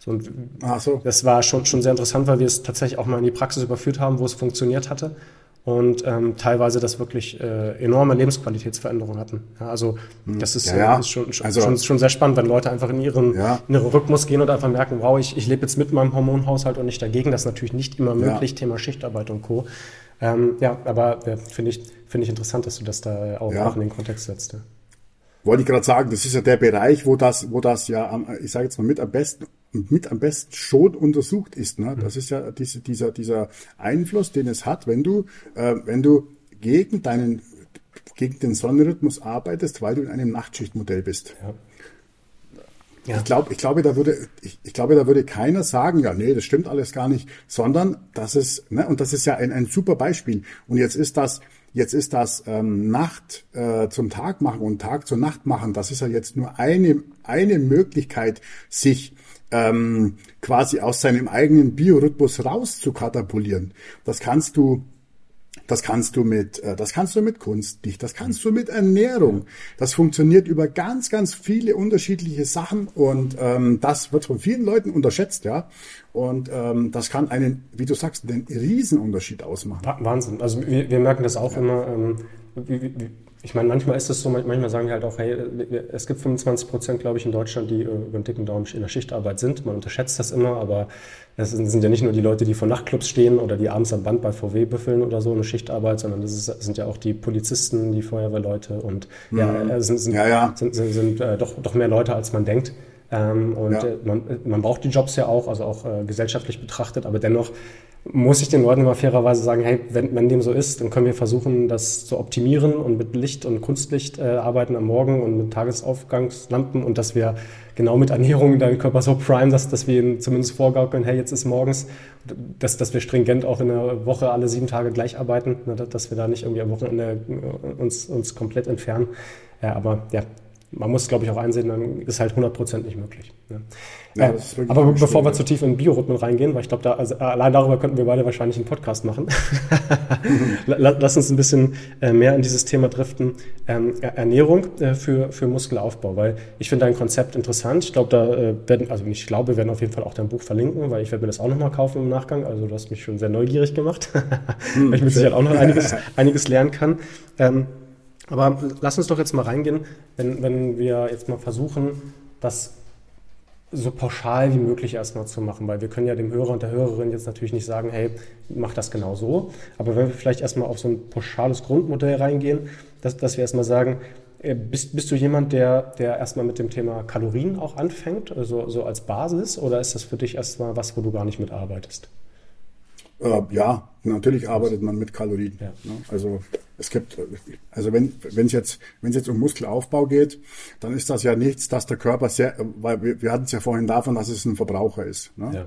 So, und Ach so. Das war schon, schon sehr interessant, weil wir es tatsächlich auch mal in die Praxis überführt haben, wo es funktioniert hatte und ähm, teilweise das wirklich äh, enorme Lebensqualitätsveränderungen hatten. Ja, also hm. das ist, ja, ja. ist schon, also, schon, schon sehr spannend, wenn Leute einfach in ihren, ja. in ihren Rhythmus gehen und einfach merken, wow, ich, ich lebe jetzt mit meinem Hormonhaushalt und nicht dagegen. Das ist natürlich nicht immer möglich, Thema Schichtarbeit und Co. Ähm, ja, aber ja, finde ich, finde ich interessant, dass du das da auch, auch in den Kontext setzt. Wollte ich gerade sagen, das ist ja der Bereich, wo das, wo das ja, ich sage jetzt mal mit am besten, mit am besten schon untersucht ist. Ne? Das ist ja diese, dieser, dieser Einfluss, den es hat, wenn du, äh, wenn du gegen deinen, gegen den Sonnenrhythmus arbeitest, weil du in einem Nachtschichtmodell bist. Ja. Ja. Ich glaube, ich glaube, da würde, ich, ich, glaube, da würde keiner sagen, ja, nee, das stimmt alles gar nicht, sondern das ist, ne, und das ist ja ein, ein super Beispiel. Und jetzt ist das, Jetzt ist das ähm, Nacht äh, zum Tag machen und Tag zur Nacht machen. Das ist ja jetzt nur eine, eine Möglichkeit, sich ähm, quasi aus seinem eigenen Biorhythmus raus zu katapultieren. Das kannst du das kannst du mit, äh, das kannst du mit Kunst nicht, das kannst du mit Ernährung. Das funktioniert über ganz, ganz viele unterschiedliche Sachen und ähm, das wird von vielen Leuten unterschätzt, ja. Und ähm, das kann einen, wie du sagst, den Riesenunterschied ausmachen. Wahnsinn. Also wir, wir merken das auch ja. immer. Ähm, wie, wie, ich meine, manchmal ist es so, manchmal sagen wir halt auch, hey, es gibt 25 Prozent, glaube ich, in Deutschland, die äh, über den dicken Daumen in der Schichtarbeit sind. Man unterschätzt das immer, aber es sind ja nicht nur die Leute, die vor Nachtclubs stehen oder die abends am Band bei VW büffeln oder so eine Schichtarbeit, sondern das, ist, sind ja auch die Polizisten, die Feuerwehrleute und mhm. ja, äh, sind, sind, ja, ja. sind, sind, sind äh, doch, doch mehr Leute, als man denkt. Ähm, und ja. äh, man, man braucht die Jobs ja auch, also auch äh, gesellschaftlich betrachtet, aber dennoch muss ich den Leuten immer fairerweise sagen, hey, wenn, wenn dem so ist, dann können wir versuchen, das zu optimieren und mit Licht und Kunstlicht äh, arbeiten am Morgen und mit Tagesaufgangslampen und dass wir genau mit Ernährung deinen Körper so prime, dass, dass wir ihn zumindest vorgaukeln, hey, jetzt ist morgens, dass, dass wir stringent auch in der Woche alle sieben Tage gleich arbeiten, ne, dass wir da nicht irgendwie am Wochenende äh, uns, uns komplett entfernen. Ja, aber ja, man muss, glaube ich, auch einsehen, dann ist halt 100% nicht möglich. Ne? Ja, äh, aber bevor wir zu tief in Biorhythmen reingehen, weil ich glaube, da, also, allein darüber könnten wir beide wahrscheinlich einen Podcast machen. [laughs] Lass uns ein bisschen äh, mehr in dieses Thema driften. Ähm, Ernährung äh, für, für Muskelaufbau, weil ich finde dein Konzept interessant. Ich glaube, da äh, werden, also ich glaube, wir werden auf jeden Fall auch dein Buch verlinken, weil ich werde mir das auch nochmal kaufen im Nachgang. Also du hast mich schon sehr neugierig gemacht, hm, [laughs] weil ich mit Sicherheit auch noch einiges, einiges lernen kann. Ähm, aber lass uns doch jetzt mal reingehen, wenn, wenn wir jetzt mal versuchen, das so pauschal wie möglich erstmal zu machen, weil wir können ja dem Hörer und der Hörerin jetzt natürlich nicht sagen, hey, mach das genau so. Aber wenn wir vielleicht erstmal auf so ein pauschales Grundmodell reingehen, dass, dass wir erstmal sagen, äh, bist, bist du jemand, der, der erstmal mit dem Thema Kalorien auch anfängt, also so als Basis, oder ist das für dich erstmal was, wo du gar nicht mitarbeitest? Äh, ja, natürlich arbeitet man mit Kalorien. Ja. Ne? Also es gibt, also wenn wenn es jetzt wenn es jetzt um Muskelaufbau geht, dann ist das ja nichts, dass der Körper sehr, weil wir, wir hatten es ja vorhin davon, dass es ein Verbraucher ist. Ne? Ja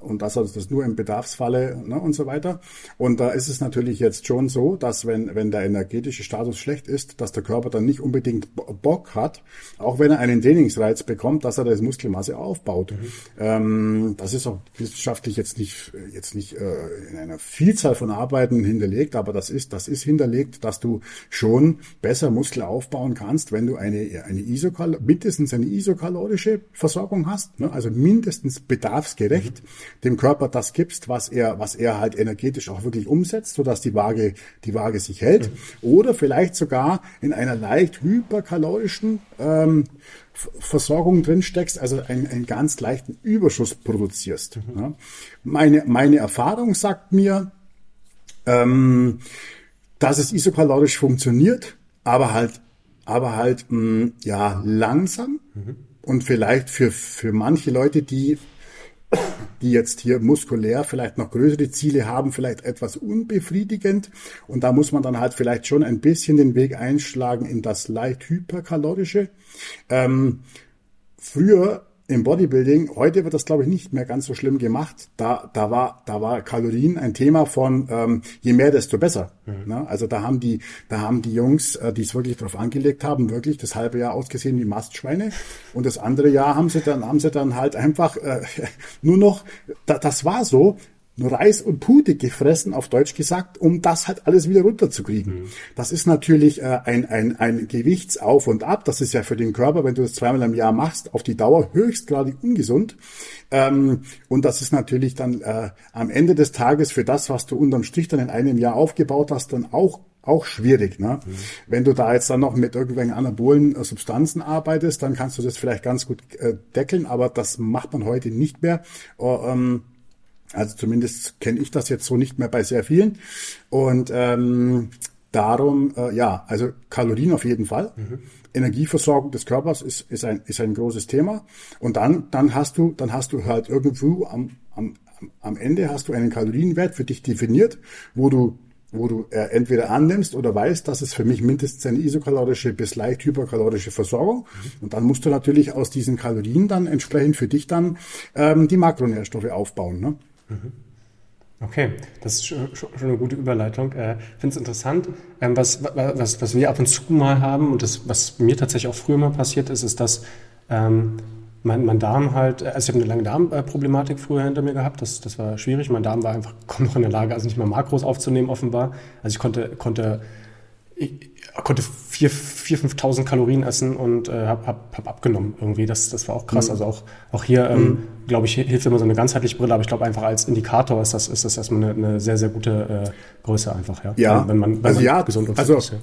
und das also das nur im Bedarfsfalle ne, und so weiter. Und da ist es natürlich jetzt schon so, dass wenn, wenn der energetische Status schlecht ist, dass der Körper dann nicht unbedingt Bock hat, auch wenn er einen Trainingsreiz bekommt, dass er das Muskelmasse aufbaut. Mhm. Ähm, das ist auch wissenschaftlich jetzt nicht, jetzt nicht äh, in einer Vielzahl von Arbeiten hinterlegt, aber das ist, das ist hinterlegt, dass du schon besser Muskel aufbauen kannst, wenn du eine, eine Isokal mindestens eine isokalorische Versorgung hast, ne? also mindestens bedarfsgerecht dem Körper das gibst, was er, was er halt energetisch auch wirklich umsetzt, sodass die Waage, die Waage sich hält. Mhm. Oder vielleicht sogar in einer leicht hyperkalorischen ähm, Versorgung drin steckst, also einen, einen ganz leichten Überschuss produzierst. Mhm. Ja. Meine, meine Erfahrung sagt mir, ähm, dass es isokalorisch funktioniert, aber halt, aber halt, mh, mm, ja, langsam mhm. und vielleicht für, für manche Leute, die die jetzt hier muskulär vielleicht noch größere Ziele haben, vielleicht etwas unbefriedigend. Und da muss man dann halt vielleicht schon ein bisschen den Weg einschlagen in das leicht hyperkalorische. Ähm, früher im Bodybuilding, heute wird das glaube ich nicht mehr ganz so schlimm gemacht. Da, da war, da war Kalorien ein Thema von ähm, je mehr, desto besser. Mhm. Ne? Also da haben die, da haben die Jungs, äh, die es wirklich drauf angelegt haben, wirklich das halbe Jahr ausgesehen wie Mastschweine. Und das andere Jahr haben sie dann, haben sie dann halt einfach äh, [laughs] nur noch, da, das war so, Reis und Pute gefressen, auf Deutsch gesagt, um das halt alles wieder runterzukriegen. Mhm. Das ist natürlich äh, ein, ein, ein Gewichtsauf und Ab. Das ist ja für den Körper, wenn du das zweimal im Jahr machst, auf die Dauer höchstgradig ungesund. Ähm, und das ist natürlich dann äh, am Ende des Tages für das, was du unterm Strich dann in einem Jahr aufgebaut hast, dann auch auch schwierig. Ne? Mhm. Wenn du da jetzt dann noch mit irgendwelchen anabolen äh, Substanzen arbeitest, dann kannst du das vielleicht ganz gut äh, deckeln, aber das macht man heute nicht mehr. Uh, ähm, also zumindest kenne ich das jetzt so nicht mehr bei sehr vielen. Und ähm, darum, äh, ja, also Kalorien auf jeden Fall. Mhm. Energieversorgung des Körpers ist, ist, ein, ist ein großes Thema. Und dann, dann hast du, dann hast du halt irgendwo am, am, am Ende hast du einen Kalorienwert für dich definiert, wo du wo du äh, entweder annimmst oder weißt, dass es für mich mindestens eine isokalorische bis leicht hyperkalorische Versorgung. Und dann musst du natürlich aus diesen Kalorien dann entsprechend für dich dann ähm, die Makronährstoffe aufbauen. Ne? Mhm. Okay, das ist schon, eine gute Überleitung. Ich äh, finde es interessant. Ähm, was, was, was wir ab und zu mal haben und das, was mir tatsächlich auch früher mal passiert ist, ist, dass ähm, mein, mein Darm halt, also ich habe eine lange Darmproblematik früher hinter mir gehabt, das, das war schwierig. Mein Darm war einfach [laughs] kaum noch in der Lage, also nicht mehr Makros aufzunehmen offenbar. Also ich konnte, konnte, ich konnte 4.000, 5.000 Kalorien essen und äh, habe hab, hab abgenommen irgendwie. Das, das war auch krass. Mhm. Also auch, auch hier, ähm, mhm. glaube ich, hilft immer so eine ganzheitliche Brille, aber ich glaube einfach als Indikator ist das, ist das erstmal eine, eine sehr, sehr gute äh, Größe einfach. Ja, ja. Wenn, man, wenn also man ja, gesund und also, ist. Ja.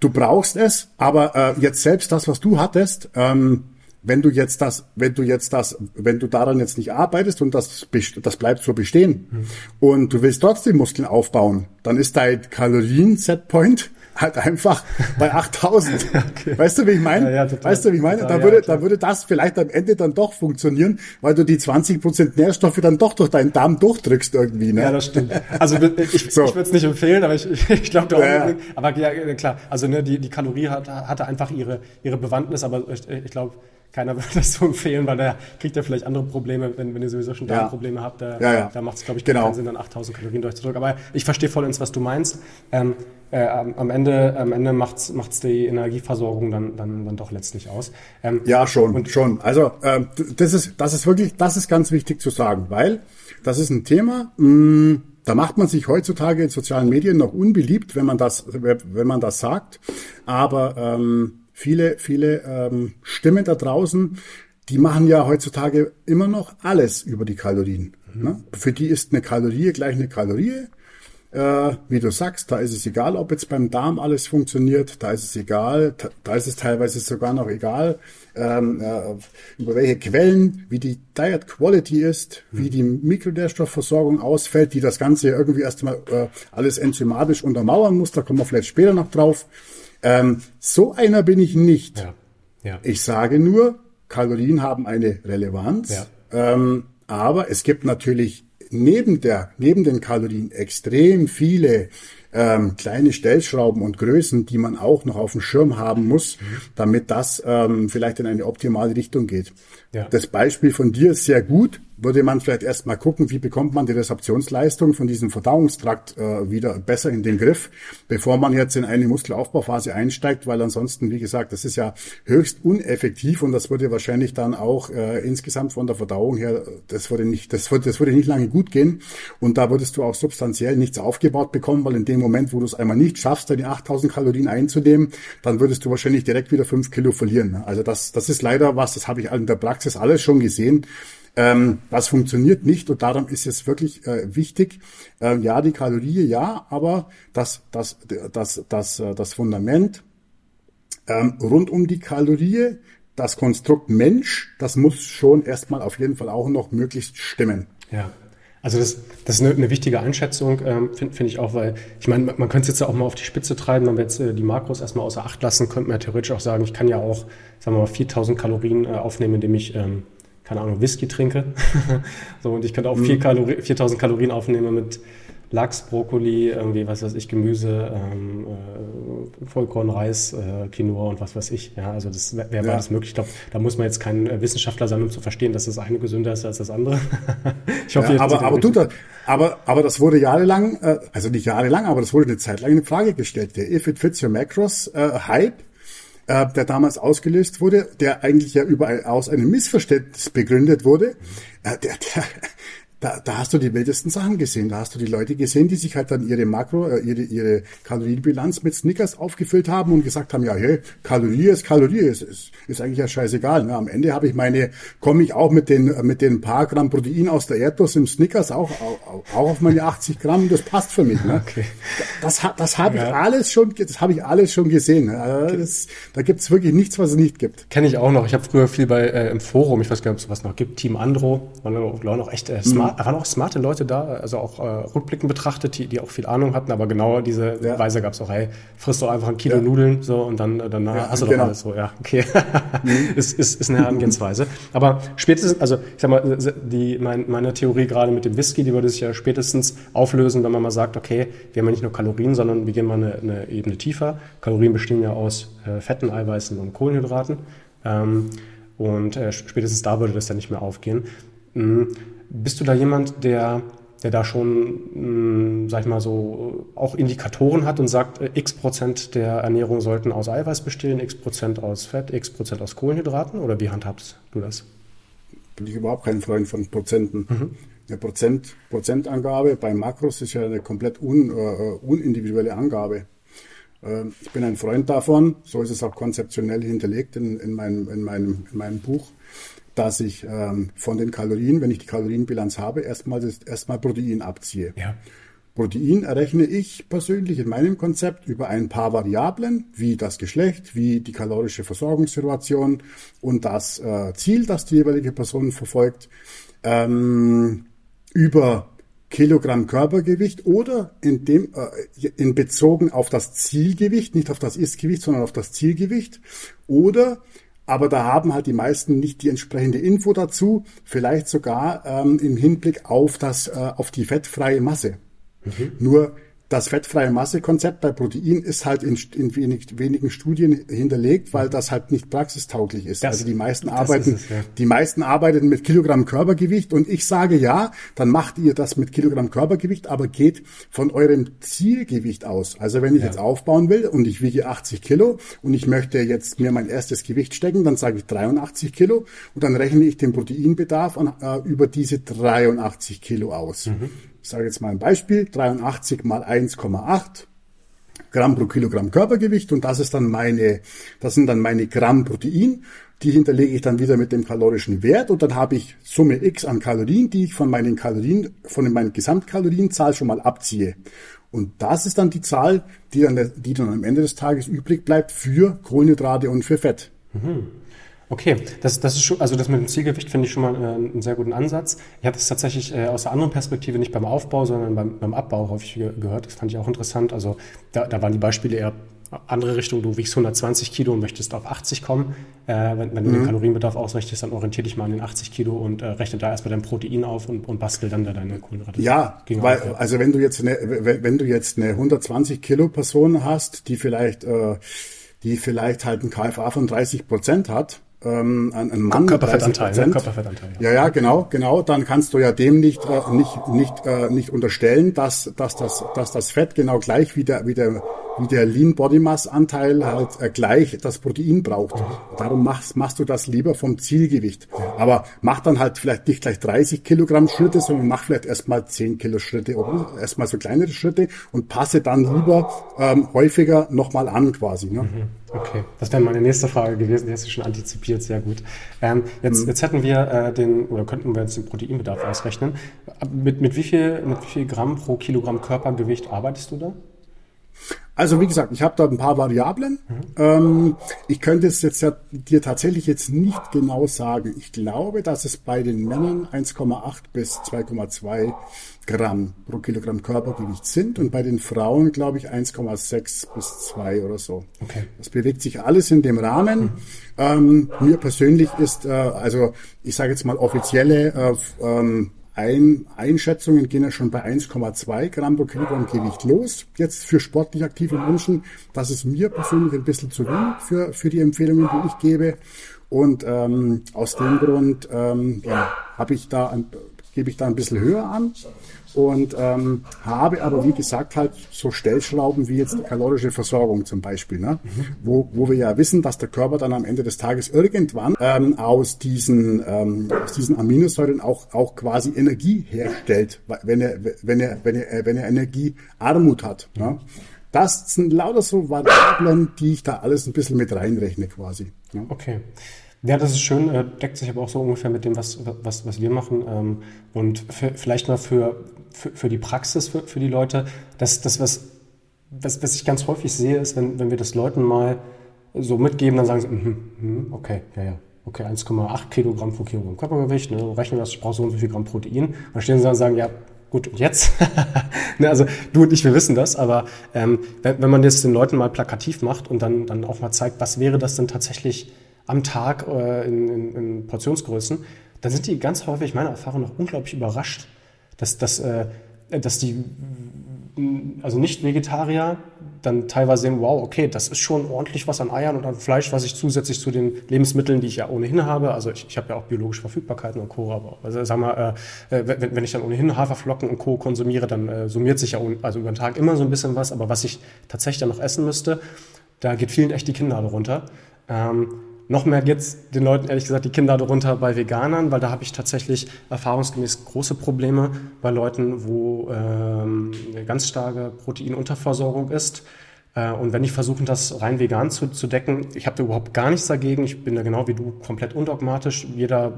Du brauchst es, aber äh, jetzt selbst das, was du hattest, ähm, wenn du jetzt das, wenn du jetzt das, wenn du daran jetzt nicht arbeitest und das, das bleibt so bestehen mhm. und du willst trotzdem Muskeln aufbauen, dann ist dein Kalorien-Setpoint halt einfach bei [laughs] 8000. okay. Weißt du, wie ich meine? Ja, ja, weißt du, wie ich meine? Total, da würde, ja, da würde das vielleicht am Ende dann doch funktionieren, weil du die 20 Prozent Nährstoffe dann doch durch deinen Darm durchdrückst irgendwie, ne? Ja, das stimmt. Also ich, [laughs] so. ich würde es nicht empfehlen, aber ich, [laughs] ich glaube, ja, aber ja, klar, also ne, die, die Kalorie hat, hatte einfach ihre, ihre Bewandtnis, aber ich, ich glaube, keiner [laughs] würde das so empfehlen, weil da kriegt er vielleicht andere Probleme, wenn, wenn ihr sowieso schon Darmprobleme ja. habt. Da, ja, ja. da macht es, glaube ich, genau. keinen Sinn, dann 8000 Kalorien durchzudrücken. Aber ich verstehe vollends, was du meinst. Ähm, äh, am Ende, am Ende macht's, macht's die Energieversorgung dann, dann, dann doch letztlich aus. Ähm, ja, schon, und, schon. Also äh, das ist, das ist wirklich, das ist ganz wichtig zu sagen, weil das ist ein Thema. Mh, mm, da macht man sich heutzutage in sozialen Medien noch unbeliebt, wenn man das, wenn man das sagt. Aber ähm, viele, viele ähm, Stimmen da draußen, die machen ja heutzutage immer noch alles über die Kalorien. Mhm. Ne? Für die ist eine Kalorie gleich eine Kalorie. Äh, wie du sagst, da ist es egal, ob jetzt beim Darm alles funktioniert, da ist es egal, da ist es teilweise sogar noch egal, ähm, äh, über welche Quellen, wie die Diet Quality ist, mhm. wie die Mikronährstoffversorgung ausfällt, die das Ganze irgendwie erstmal äh, alles enzymatisch untermauern muss, da kommen wir vielleicht später noch drauf. Ähm, so einer bin ich nicht. Ja. Ja. Ich sage nur, Kalorien haben eine Relevanz. Ja. Ähm, aber es gibt natürlich neben der, neben den Kalorien extrem viele ähm, kleine Stellschrauben und Größen, die man auch noch auf dem Schirm haben muss, mhm. damit das ähm, vielleicht in eine optimale Richtung geht. Ja. Das Beispiel von dir ist sehr gut würde man vielleicht erstmal gucken, wie bekommt man die Resorptionsleistung von diesem Verdauungstrakt äh, wieder besser in den Griff, bevor man jetzt in eine Muskelaufbauphase einsteigt, weil ansonsten, wie gesagt, das ist ja höchst uneffektiv und das würde wahrscheinlich dann auch äh, insgesamt von der Verdauung her, das würde nicht, das würde, das würde nicht lange gut gehen und da würdest du auch substanziell nichts aufgebaut bekommen, weil in dem Moment, wo du es einmal nicht schaffst, deine 8000 Kalorien einzunehmen, dann würdest du wahrscheinlich direkt wieder fünf Kilo verlieren. Also das, das ist leider was, das habe ich in der Praxis alles schon gesehen. Ähm, das funktioniert nicht und darum ist es wirklich äh, wichtig, äh, ja, die Kalorie, ja, aber das, das, das, das, äh, das Fundament ähm, rund um die Kalorie, das Konstrukt Mensch, das muss schon erstmal auf jeden Fall auch noch möglichst stimmen. Ja. Also das, das ist eine, eine wichtige Einschätzung, ähm, finde find ich auch, weil ich meine, man, man könnte es jetzt auch mal auf die Spitze treiben, wenn wir jetzt äh, die Makros erstmal außer Acht lassen, könnte man ja theoretisch auch sagen, ich kann ja auch, sagen wir mal, 4000 Kalorien äh, aufnehmen, indem ich ähm, keine Ahnung, Whisky trinke. [laughs] so, und ich könnte auch mhm. 4 Kalori 4000 Kalorien aufnehmen mit Lachs, Brokkoli, irgendwie, was weiß ich, Gemüse, ähm, äh, Vollkorn, Reis, äh, Quinoa und was weiß ich. Ja, also das wäre wär ja. beides möglich. Ich glaube, da muss man jetzt kein äh, Wissenschaftler sein, um zu verstehen, dass das eine gesünder ist als das andere. [laughs] ich hoffe, ja, aber, aber, du, das, aber, aber das wurde jahrelang, äh, also nicht jahrelang, aber das wurde eine Zeit lang in Frage gestellt. Der If It Fits Your Macros äh, Hype äh, der damals ausgelöst wurde, der eigentlich ja überall aus einem Missverständnis begründet wurde, äh, der, der, da, da hast du die wildesten Sachen gesehen. Da hast du die Leute gesehen, die sich halt dann ihre Makro, äh, ihre, ihre Kalorienbilanz mit Snickers aufgefüllt haben und gesagt haben, ja, hey, Kalorie ist Kalorie, ist, ist, ist eigentlich ja scheißegal. Ne? Am Ende habe ich meine, komme ich auch mit den, mit den paar Gramm Protein aus der Erdnuss im Snickers auch, auch, auch auf meine 80 Gramm, das passt für mich. Ne? Okay. Das, das habe ich alles schon, das habe ich alles schon gesehen. Ne? Also das, da gibt's wirklich nichts, was es nicht gibt. Kenne ich auch noch. Ich habe früher viel bei äh, im Forum, ich weiß gar nicht, ob es was noch gibt, Team Andro, waren auch noch echt äh, smart war, waren auch smarte Leute da, also auch äh, rückblickend betrachtet, die, die auch viel Ahnung hatten, aber genau diese ja. Weise gab es auch, hey, frisst doch einfach ein Kilo ja. Nudeln so und dann, dann ja, hast du genau. doch alles so, ja, okay. mhm. [laughs] ist, ist, ist eine Herangehensweise. Aber spätestens, also ich sag mal, die, mein, meine Theorie gerade mit dem Whisky, die würde sich ja spätestens auflösen, wenn man mal sagt, okay, wir haben ja nicht nur Kalorien, sondern wir gehen mal eine, eine Ebene tiefer. Kalorien bestehen ja aus äh, Fetten, Eiweißen und Kohlenhydraten. Ähm, und äh, spätestens da würde das ja nicht mehr aufgehen. Mhm. Bist du da jemand, der, der da schon, mh, mm, sag ich mal so, auch Indikatoren hat und sagt, äh, x Prozent der Ernährung sollten aus Eiweiß bestehen, x Prozent aus Fett, x Prozent aus Kohlenhydraten? Oder wie handhabst du das? Bin ich überhaupt kein Freund von Prozenten. Mhm. Eine Prozent, Prozentangabe bei Makros ist ja eine komplett un, äh, unindividuelle Angabe. Ähm, ich bin ein Freund davon, so ist es auch konzeptionell hinterlegt in, in, meinem, in, meinem, in meinem Buch, dass ich ähm, von den Kalorien, wenn ich die Kalorienbilanz habe, erstmal, erstmal Protein abziehe. Ja. Protein errechne ich persönlich in meinem Konzept über ein paar Variablen, wie das Geschlecht, wie die kalorische Versorgungssituation und das äh, Ziel, das die jeweilige Person verfolgt, ähm, über Kilogramm Körpergewicht oder in dem äh, in bezogen auf das Zielgewicht, nicht auf das Istgewicht, sondern auf das Zielgewicht oder aber da haben halt die meisten nicht die entsprechende Info dazu, vielleicht sogar ähm, im Hinblick auf das äh, auf die fettfreie Masse. Mhm. Nur das fettfreie Massekonzept bei Protein ist halt in, in wenig, wenigen Studien hinterlegt, weil das halt nicht praxistauglich ist. Das, also die meisten arbeiten, es, ja. die meisten arbeiten mit Kilogramm Körpergewicht und ich sage ja, dann macht ihr das mit Kilogramm Körpergewicht, aber geht von eurem Zielgewicht aus. Also wenn ich ja. jetzt aufbauen will und ich wiege 80 Kilo und ich möchte jetzt mir mein erstes Gewicht stecken, dann sage ich 83 Kilo und dann rechne ich den Proteinbedarf an, äh, über diese 83 Kilo aus. Mhm ich sage jetzt mal ein Beispiel, 83 mal 1,8 Gramm pro Kilogramm Körpergewicht und das ist dann meine, das sind dann meine Gramm Protein. Die hinterlege ich dann wieder mit dem kalorischen Wert und dann habe ich Summe X an Kalorien, die ich von meinen Kalorien, von meinen Gesamtkalorienzahl schon mal abziehe. Und das ist dann die Zahl, die dann, die dann am Ende des Tages übrig bleibt für Kohlenhydrate und für Fett. Mhm. Okay, das, das ist schon, also das mit dem Zielgewicht finde ich schon mal äh, einen sehr guten Ansatz. Ich habe das tatsächlich äh, aus der anderen Perspektive nicht beim Aufbau, sondern beim, beim Abbau häufig ge gehört. Das fand ich auch interessant. Also da, da waren die Beispiele eher andere Richtung. Du wiegst 120 Kilo und möchtest auf 80 kommen. Äh, wenn, wenn du mhm. den Kalorienbedarf ausrichtest, dann orientier dich mal an den 80 Kilo und äh, rechne da erstmal dein Protein auf und, und bastel dann da deine Kohlenhydrate. Ja, weil, also wenn du jetzt eine, wenn du jetzt eine 120 Kilo Person hast, die vielleicht, äh, die vielleicht halt ein KFA von 30 Prozent hat, ähm, ein, Mann. Körperfettanteil, ne? Körperfettanteil. Ja. ja, ja, genau, genau. Dann kannst du ja dem nicht äh, nicht nicht äh, nicht unterstellen, dass dass das dass das Fett genau gleich wie der wie der wie der Lean Body Mass Anteil halt äh, gleich das Protein braucht. Darum machst machst du das lieber vom Zielgewicht. Aber mach dann halt vielleicht nicht gleich 30 Kilogramm Schritte, sondern mach vielleicht erstmal 10 Kilo Schritte oder erstmal so kleinere Schritte und passe dann lieber ähm, häufiger nochmal an quasi. Ne? Mhm. Okay, das wäre meine nächste Frage gewesen, die hast du schon antizipiert, sehr gut. Ähm, jetzt, mhm. jetzt hätten wir äh, den, oder könnten wir jetzt den Proteinbedarf ausrechnen. Mit, mit, wie viel, mit wie viel Gramm pro Kilogramm Körpergewicht arbeitest du da? Also wie gesagt, ich habe da ein paar Variablen. Mhm. Ähm, ich könnte es jetzt ja dir tatsächlich jetzt nicht genau sagen. Ich glaube, dass es bei den Männern 1,8 bis 2,2 Gramm pro Kilogramm Körpergewicht sind und bei den Frauen glaube ich 1,6 bis 2 oder so. Okay. Das bewegt sich alles in dem Rahmen. Mhm. Ähm, mir persönlich ist, äh, also ich sage jetzt mal offizielle äh, ähm, ein, Einschätzungen gehen ja schon bei 1,2 Gramm pro Kilogramm Gewicht los. Jetzt für sportlich aktive Menschen, das ist mir persönlich ein bisschen zu wenig für, für die Empfehlungen, die ich gebe. Und ähm, aus dem Grund ähm, ja, habe ich da ein, gebe ich da ein bisschen höher an und ähm, habe aber, wie gesagt, halt so Stellschrauben wie jetzt die kalorische Versorgung zum Beispiel, ne? Mhm. wo, wo wir ja wissen, dass der Körper dann am Ende des Tages irgendwann ähm, aus, diesen, ähm, aus diesen Aminosäuren auch, auch quasi Energie herstellt, wenn er, wenn er, wenn er, wenn er Energiearmut hat. Ne? Das sind lauter so Variablen, die ich da alles ein bisschen mit reinrechne quasi. Ne? Okay. Ja, das ist schön, äh, deckt sich aber auch so ungefähr mit dem, was, was, was wir machen. Ähm, und vielleicht mal für, für, für die Praxis, für, für die Leute, das, das was, was, was ich ganz häufig sehe, ist, wenn, wenn wir das Leuten mal so mitgeben, dann sagen sie, mm, mm, okay, ja, ja, okay, 1,8 Kilogramm pro Kilogramm Körpergewicht, ne, rechne das, ich brauche so und so viel Gramm Protein. Dann stehen sie dann und sagen, ja, gut, und jetzt? [laughs] ne, also du und ich, wir wissen das, aber ähm, wenn, wenn man das den Leuten mal plakativ macht und dann, dann auch mal zeigt, was wäre das denn tatsächlich am Tag äh, in, in, in Portionsgrößen, dann sind die ganz häufig, meiner Erfahrung nach, unglaublich überrascht, dass, dass, äh, dass die also Nicht-Vegetarier dann teilweise sehen, wow, okay, das ist schon ordentlich was an Eiern und an Fleisch, was ich zusätzlich zu den Lebensmitteln, die ich ja ohnehin habe, also ich, ich habe ja auch biologische Verfügbarkeiten und Co., aber also, sag mal, äh, äh, wenn, wenn ich dann ohnehin Haferflocken und Co. konsumiere, dann äh, summiert sich ja also über den Tag immer so ein bisschen was, aber was ich tatsächlich dann noch essen müsste, da geht vielen echt die Kinnlade runter. Ähm, noch mehr jetzt den Leuten ehrlich gesagt die Kinder darunter bei Veganern, weil da habe ich tatsächlich erfahrungsgemäß große Probleme bei Leuten, wo ähm, eine ganz starke Proteinunterversorgung ist. Äh, und wenn die versuchen, das rein vegan zu, zu decken, ich habe da überhaupt gar nichts dagegen. Ich bin da genau wie du komplett undogmatisch. Jeder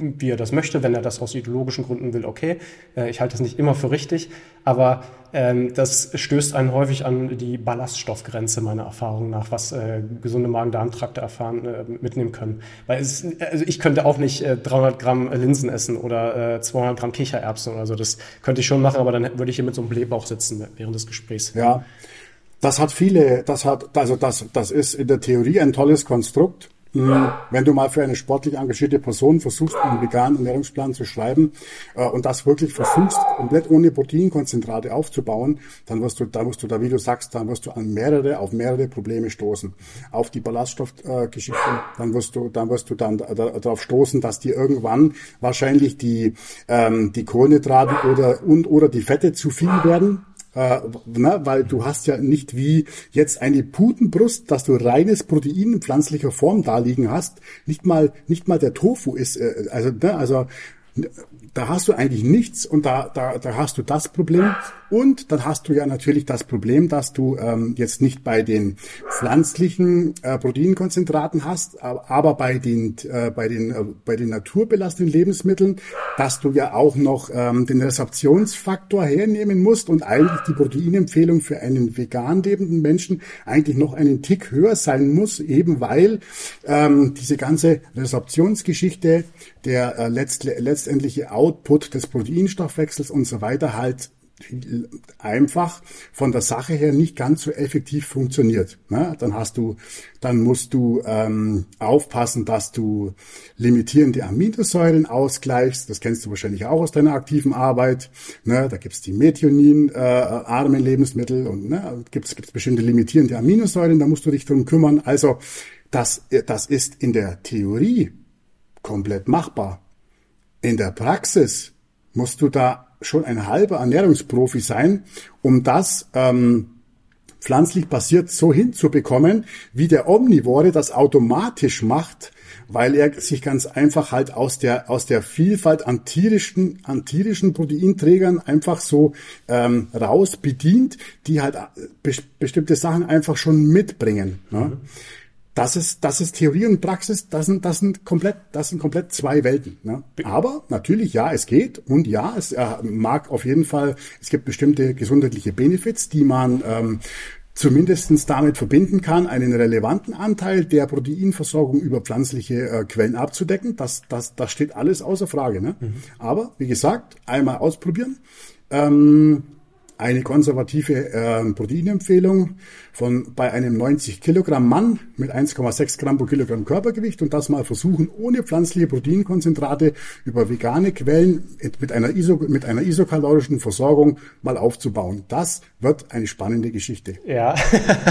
wie er das möchte. Wenn er das aus ideologischen Gründen will, okay. Äh, ich halte das nicht immer für richtig, aber ähm, das stößt einen häufig an die Ballaststoffgrenze meiner Erfahrung nach, was äh, gesunde Magen-Darm-Trakte erfahren äh, mitnehmen können. Weil es, also ich könnte auch nicht äh, 300 Gramm Linsen essen oder äh, 200 Gramm Kichererbsen oder so. Das könnte ich schon machen, aber dann würde ich hier mit so einem Blähbauch sitzen während des Gesprächs. Ja. Das hat viele, das hat, also das, das ist in der Theorie ein tolles Konstrukt. Wenn du mal für eine sportlich engagierte Person versuchst, einen veganen Ernährungsplan zu schreiben äh, und das wirklich versuchst, komplett ohne Proteinkonzentrate aufzubauen, dann wirst du, da musst du da, wie du sagst, dann wirst du an mehrere, auf mehrere Probleme stoßen. Auf die Ballaststoffgeschichte, äh, dann wirst du, dann wirst du dann darauf stoßen, dass dir irgendwann wahrscheinlich die, ähm, die Kohlenhydrate oder, und, oder die Fette zu viel werden äh, na, weil du hast ja nicht wie jetzt eine Putenbrust, dass du reines Protein in pflanzlicher Form da liegen hast. Nicht mal, nicht mal der Tofu ist, äh, also, ne, also da hast du eigentlich nichts und da, da, da hast du das Problem. Und dann hast du ja natürlich das Problem, dass du ähm, jetzt nicht bei den pflanzlichen äh, Proteinkonzentraten hast, aber bei den, äh, bei den, äh, bei den naturbelasteten Lebensmitteln, dass du ja auch noch ähm, den Resorptionsfaktor hernehmen musst und eigentlich die Proteinempfehlung für einen vegan lebenden Menschen eigentlich noch einen Tick höher sein muss, eben weil ähm, diese ganze Resorptionsgeschichte, der äh, letzt, letztendliche Output des Proteinstoffwechsels und so weiter halt einfach von der Sache her nicht ganz so effektiv funktioniert. Ne? Dann hast du, dann musst du ähm, aufpassen, dass du limitierende Aminosäuren ausgleichst. Das kennst du wahrscheinlich auch aus deiner aktiven Arbeit. Ne? Da gibt's die Methionin-armen äh, Lebensmittel und ne, gibt's gibt's bestimmte limitierende Aminosäuren. Da musst du dich drum kümmern. Also das, das ist in der Theorie komplett machbar. In der Praxis musst du da schon ein halber Ernährungsprofi sein, um das ähm, pflanzlich basiert so hinzubekommen, wie der Omnivore das automatisch macht, weil er sich ganz einfach halt aus der aus der Vielfalt an tierischen an tierischen Proteinträgern einfach so ähm, raus bedient, die halt äh, be bestimmte Sachen einfach schon mitbringen. Ne? Mhm das ist, das ist Theorie und Praxis, das sind, das sind komplett, das sind komplett zwei Welten. Ne? Aber natürlich, ja, es geht und ja, es äh, mag auf jeden Fall, es gibt bestimmte gesundheitliche Benefits, die man ähm, zumindestens damit verbinden kann, einen relevanten Anteil der Proteinversorgung über pflanzliche äh, Quellen abzudecken. Das, das, das steht alles außer Frage. Ne? Mhm. Aber wie gesagt, einmal ausprobieren. Ähm, eine konservative äh, Proteinempfehlung von bei einem 90 Kilogramm Mann mit 1,6 Gramm pro Kilogramm Körpergewicht und das mal versuchen, ohne pflanzliche Proteinkonzentrate über vegane Quellen mit einer, iso, mit einer isokalorischen Versorgung mal aufzubauen. Das wird eine spannende Geschichte. Ja,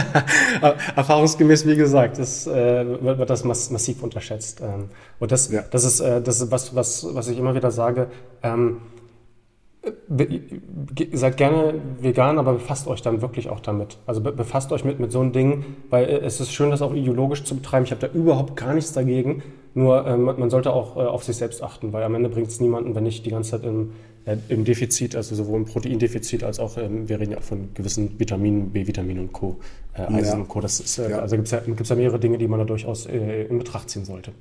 [laughs] erfahrungsgemäß, wie gesagt, das, äh, wird, das mass massiv unterschätzt. Ähm, und das, ja. das, ist, äh, das ist was, was, was ich immer wieder sage. Ähm, seid gerne vegan, aber befasst euch dann wirklich auch damit. Also befasst euch mit, mit so einem Ding, weil äh, es ist schön, das auch ideologisch zu betreiben. Ich habe da überhaupt gar nichts dagegen. Nur ähm, man sollte auch äh, auf sich selbst achten, weil am Ende bringt es niemanden, wenn ich die ganze Zeit im, äh, im Defizit, also sowohl im Proteindefizit als auch, ähm, wir reden ja auch von gewissen Vitaminen, B-Vitaminen und Co., äh, Eisen ja. und Co. Das ist, äh, ja. Also gibt es ja, gibt's ja mehrere Dinge, die man da durchaus äh, in Betracht ziehen sollte.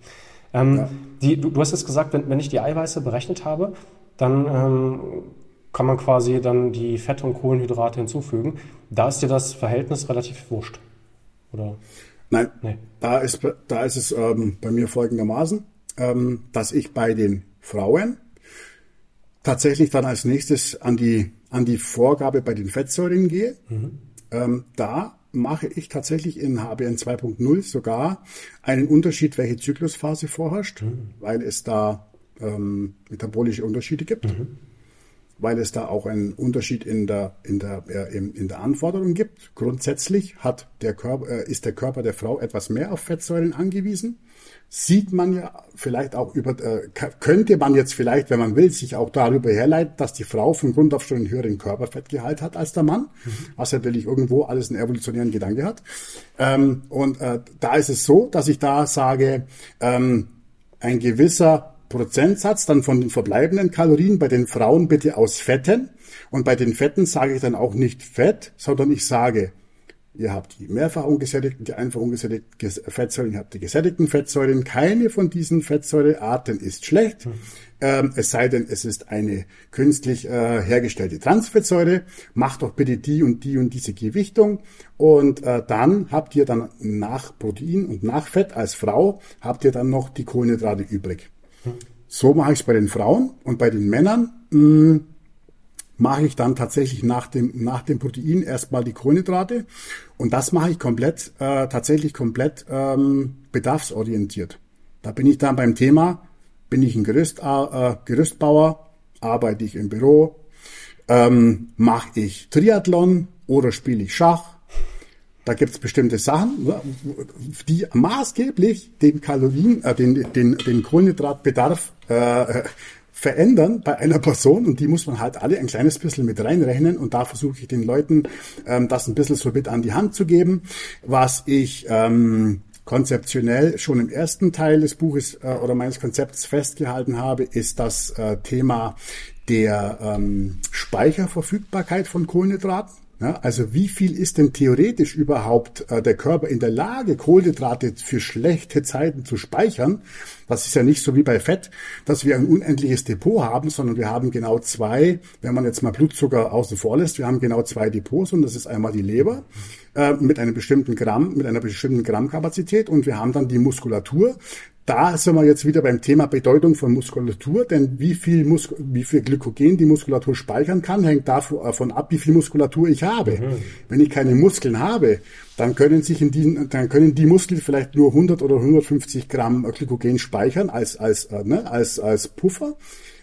Ähm, ja. die, du, du, hast jetzt gesagt, wenn, wenn ich die Eiweiße berechnet habe, dann ähm, kann man quasi dann die Fette und Kohlenhydrate hinzufügen. Da ist dir das Verhältnis relativ wurscht, oder? Nein, nee. da ist, da ist es ähm, bei mir folgendermaßen, ähm, dass ich bei den Frauen tatsächlich dann als nächstes an die, an die Vorgabe bei den Fettsäuren gehe. Mhm. Ähm, da mache ich tatsächlich in HBN 2.0 sogar einen Unterschied, welche Zyklusphase vorherrscht, mhm. weil es da ähm, metabolische Unterschiede gibt. Mhm weil es da auch einen Unterschied in der, in der, äh, in der Anforderung gibt. Grundsätzlich hat der Körper, äh, ist der Körper der Frau etwas mehr auf Fettsäuren angewiesen. Sieht man ja vielleicht auch über, äh, könnte man jetzt vielleicht, wenn man will, sich auch darüber herleiten, dass die Frau von Grund auf schon einen höheren Körperfettgehalt hat als der Mann, mhm. was natürlich irgendwo alles einen evolutionären Gedanke hat. Ähm, und äh, da ist es so, dass ich da sage, ähm, ein gewisser Prozentsatz dann von den verbleibenden Kalorien bei den Frauen bitte aus Fetten. Und bei den Fetten sage ich dann auch nicht Fett, sondern ich sage, ihr habt die mehrfach ungesättigten, die einfach ungesättigten Fettsäuren, ihr habt die gesättigten Fettsäuren. Keine von diesen Fettsäurearten ist schlecht. Mhm. Ähm, es sei denn, es ist eine künstlich äh, hergestellte Transfettsäure. Macht doch bitte die und die und diese Gewichtung. Und äh, dann habt ihr dann nach Protein und nach Fett als Frau, habt ihr dann noch die Kohlenhydrate übrig. So mache ich es bei den Frauen und bei den Männern mh, mm, mache ich dann tatsächlich nach dem, nach dem Protein erstmal die Kohlenhydrate und das mache ich komplett, äh, tatsächlich komplett ähm, bedarfsorientiert. Da bin ich dann beim Thema, bin ich ein Gerüst, äh, Gerüstbauer, arbeite ich im Büro, ähm, mache ich Triathlon oder spiele ich Schach, da gibt es bestimmte Sachen, die maßgeblich den Kalorien, äh, den, den, den Kohlenhydratbedarf äh, verändern bei einer Person. Und die muss man halt alle ein kleines bisschen mit reinrechnen. Und da versuche ich den Leuten ähm, das ein bisschen so mit an die Hand zu geben, was ich ähm, konzeptionell schon im ersten Teil des Buches äh, oder meines Konzepts festgehalten habe, ist das äh, Thema der ähm, Speicherverfügbarkeit von Kohlenhydraten. Ja, also wie viel ist denn theoretisch überhaupt äh, der Körper in der Lage, Kohlenhydrate für schlechte Zeiten zu speichern? Das ist ja nicht so wie bei Fett, dass wir ein unendliches Depot haben, sondern wir haben genau zwei, wenn man jetzt mal Blutzucker außen vor lässt, wir haben genau zwei Depots und das ist einmal die Leber äh, mit einem bestimmten Gramm, mit einer bestimmten Grammkapazität und wir haben dann die Muskulatur, da sind wir jetzt wieder beim Thema Bedeutung von Muskulatur, denn wie viel, Mus wie viel Glykogen die Muskulatur speichern kann, hängt davon ab, wie viel Muskulatur ich habe. Mhm. Wenn ich keine Muskeln habe, dann können sich in diesen, dann können die Muskeln vielleicht nur 100 oder 150 Gramm Glykogen speichern als, als, äh, ne, als, als Puffer.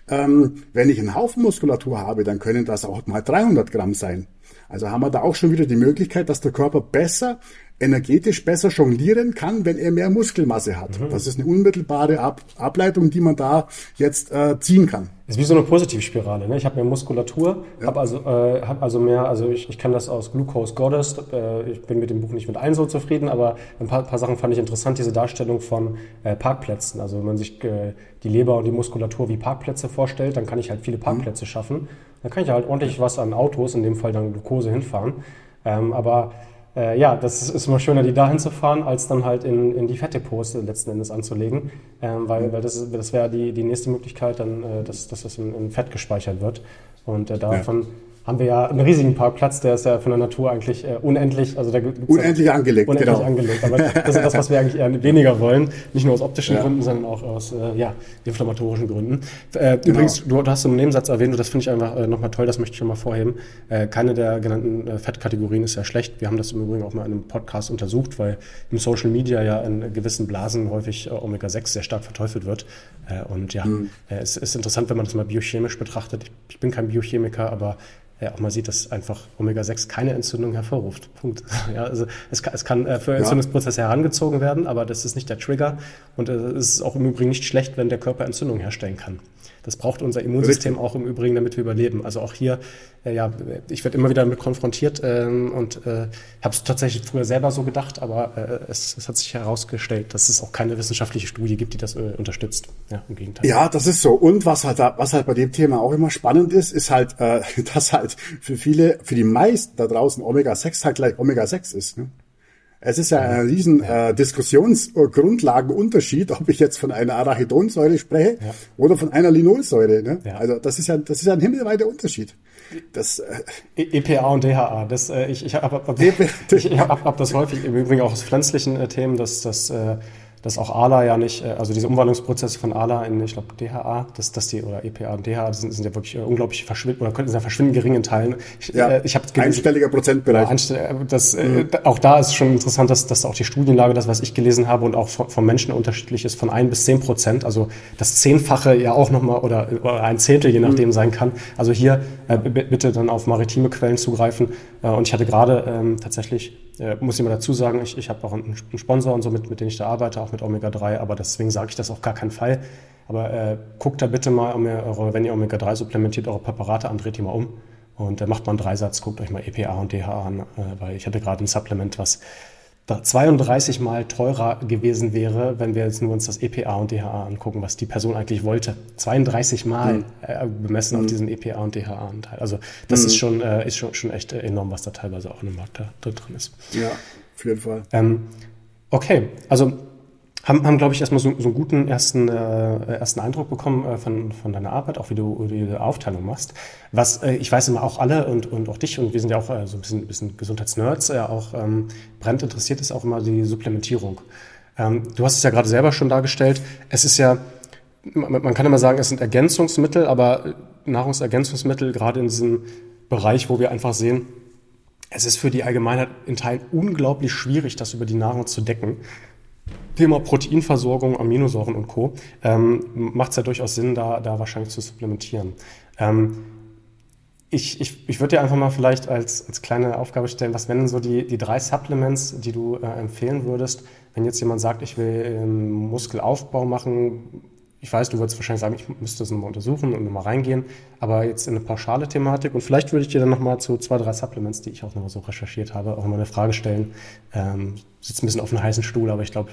Ähm, wenn ich einen Haufen Muskulatur habe, dann können das auch mal 300 Gramm sein. Also haben wir da auch schon wieder die Möglichkeit, dass der Körper besser energetisch besser jonglieren kann, wenn er mehr Muskelmasse hat. Mhm. Das ist eine unmittelbare Ab Ableitung, die man da jetzt äh, ziehen kann. Das ist wie so eine Positivspirale. Ne? Ich habe mehr Muskulatur, ja. habe also, äh, hab also mehr, also ich, ich kann das aus Glucose Goddess, äh, ich bin mit dem Buch nicht mit allen so zufrieden, aber ein paar, paar Sachen fand ich interessant, diese Darstellung von äh, Parkplätzen. Also wenn man sich äh, die Leber und die Muskulatur wie Parkplätze vorstellt, dann kann ich halt viele Parkplätze mhm. schaffen. Dann kann ich halt ordentlich was an Autos, in dem Fall dann Glucose hinfahren. Ähm, aber äh, ja, das ist immer schöner, die dahin zu fahren, als dann halt in, in die Fettdepots letzten Endes anzulegen, ähm, weil, weil das, das wäre die, die nächste Möglichkeit, dann, äh, dass, dass das in, in Fett gespeichert wird. Und äh, davon haben wir ja einen riesigen Parkplatz, der ist ja von der Natur eigentlich äh, unendlich, also da unendlich ja, angelegt, unendlich genau. angelegt. Aber [laughs] das ist das, was wir eigentlich eher weniger wollen, nicht nur aus optischen ja. Gründen, sondern auch aus äh, ja, inflammatorischen Gründen. Äh, genau. Übrigens, du, du, hast im Nebensatz erwähnt, und das finde ich einfach äh, nochmal toll, das möchte ich schon mal vorheben. Äh, keine der genannten äh, Fettkategorien ist ja schlecht. Wir haben das im Übrigen auch mal in einem Podcast untersucht, weil im Social Media ja in gewissen Blasen häufig äh, Omega-6 sehr stark verteufelt wird. Äh, und ja, mhm. äh, es ist interessant, wenn man das mal biochemisch betrachtet. Ich, ich bin kein Biochemiker, aber ja, auch mal sieht, dass einfach Omega-6 keine Entzündung hervorruft. Punkt. [laughs] Ja, also es kann, es kann äh, für Entzündungsprozesse herangezogen werden, aber das ist nicht der Trigger. Und äh, es ist auch im Übrigen nicht schlecht, wenn der Körper Entzündung herstellen kann. Das braucht unser Immunsystem Richtig. auch im Übrigen, damit wir überleben. Also auch hier, äh, ja, ich werde immer wieder damit konfrontiert ähm, und äh, habe es tatsächlich früher selber so gedacht, aber äh, es, es, hat sich herausgestellt, dass es auch keine wissenschaftliche Studie gibt, die das äh, unterstützt. Ja, im Gegenteil. Ja, das ist so. Und was halt, da, was halt bei dem Thema auch immer spannend ist, ist halt, äh, [laughs] dass halt für viele, für die meisten da draußen Omega-6 halt gleich Omega-6 ist. Ne? Es ist ja ein riesen äh, Diskussionsgrundlagenunterschied, ob ich jetzt von einer Arachidonsäure spreche ja. oder von einer Linolsäure. Ne? Ja. Also das ist ja das ist ja ein himmelweiter Unterschied. Das äh, EPA und DHA. Das äh, ich ich habe hab, ich hab, hab das häufig im Übrigen auch aus pflanzlichen äh, Themen, dass das äh, dass auch ALA ja nicht, äh, also diese Umwandlungsprozesse von ALA in, ich glaube, DHA, dass, dass die, oder EPA und DHA, sind, sind ja wirklich äh, unglaublich verschwinden, oder könnten ja verschwinden geringen Teilen. Ich, ja, äh, ich habe einstelliger Prozentbereich. Einstell, das, mhm. äh, auch da ist schon interessant, dass, dass auch die Studienlage, das, was ich gelesen habe, und auch von, von Menschen unterschiedlich ist, von ein bis zehn Prozent, also das Zehnfache ja auch nochmal, oder, oder ein Zehntel, je nachdem, mhm. sein kann. Also hier äh, bitte dann auf maritime Quellen zugreifen. Äh, und ich hatte gerade ähm, tatsächlich äh, muss ich mal dazu sagen, ich, ich habe auch einen, Sponsor und so, mit, mit dem ich da arbeite, auch mit Omega-3, aber deswegen sage ich das auf gar keinen Fall. Aber äh, guckt da bitte mal, eure, wenn ihr Omega-3 supplementiert, eure Präparate an, dreht die mal um. Und äh, macht mal einen Dreisatz, guckt euch mal EPA und DHA an, äh, weil ich hatte gerade ein Supplement, was 32 mal teurer gewesen wäre, wenn wir jetzt nur uns das EPA und DHA angucken, was die Person eigentlich wollte. 32 mal mhm. äh, bemessen mhm. auf diesen EPA und DHA-Anteil. Also das mhm. ist schon äh, ist schon, schon echt enorm, was da teilweise auch in dem Markt da, da drin ist. Ja, auf jeden Fall. Ähm, okay, also haben, haben glaube ich, erstmal so, so einen guten ersten, äh, ersten Eindruck bekommen äh, von, von deiner Arbeit, auch wie du die Aufteilung machst. Was äh, ich weiß immer auch alle und, und auch dich, und wir sind ja auch äh, so ein bisschen, bisschen Gesundheitsnerds, äh, auch ähm, brennt interessiert ist auch immer die Supplementierung. Ähm, du hast es ja gerade selber schon dargestellt. Es ist ja, man, man kann immer sagen, es sind Ergänzungsmittel, aber Nahrungsergänzungsmittel, gerade in diesem Bereich, wo wir einfach sehen, es ist für die Allgemeinheit in Teilen unglaublich schwierig, das über die Nahrung zu decken. Thema Proteinversorgung, Aminosäuren und Co. Ähm, macht es ja durchaus Sinn, da, da wahrscheinlich zu supplementieren. Ähm, ich, ich, ich würde dir einfach mal vielleicht als, als kleine Aufgabe stellen, was wären denn so die, die drei Supplements, die du äh, empfehlen würdest, wenn jetzt jemand sagt, ich will ähm, Muskelaufbau machen, ich weiß, du würdest wahrscheinlich sagen, ich müsste das nochmal untersuchen und nochmal reingehen, aber jetzt in eine pauschale Thematik und vielleicht würde ich dir dann nochmal zu zwei, drei Supplements, die ich auch nochmal so recherchiert habe, auch mal eine Frage stellen. Ähm, sitzt ein bisschen auf einem heißen Stuhl, aber ich glaube,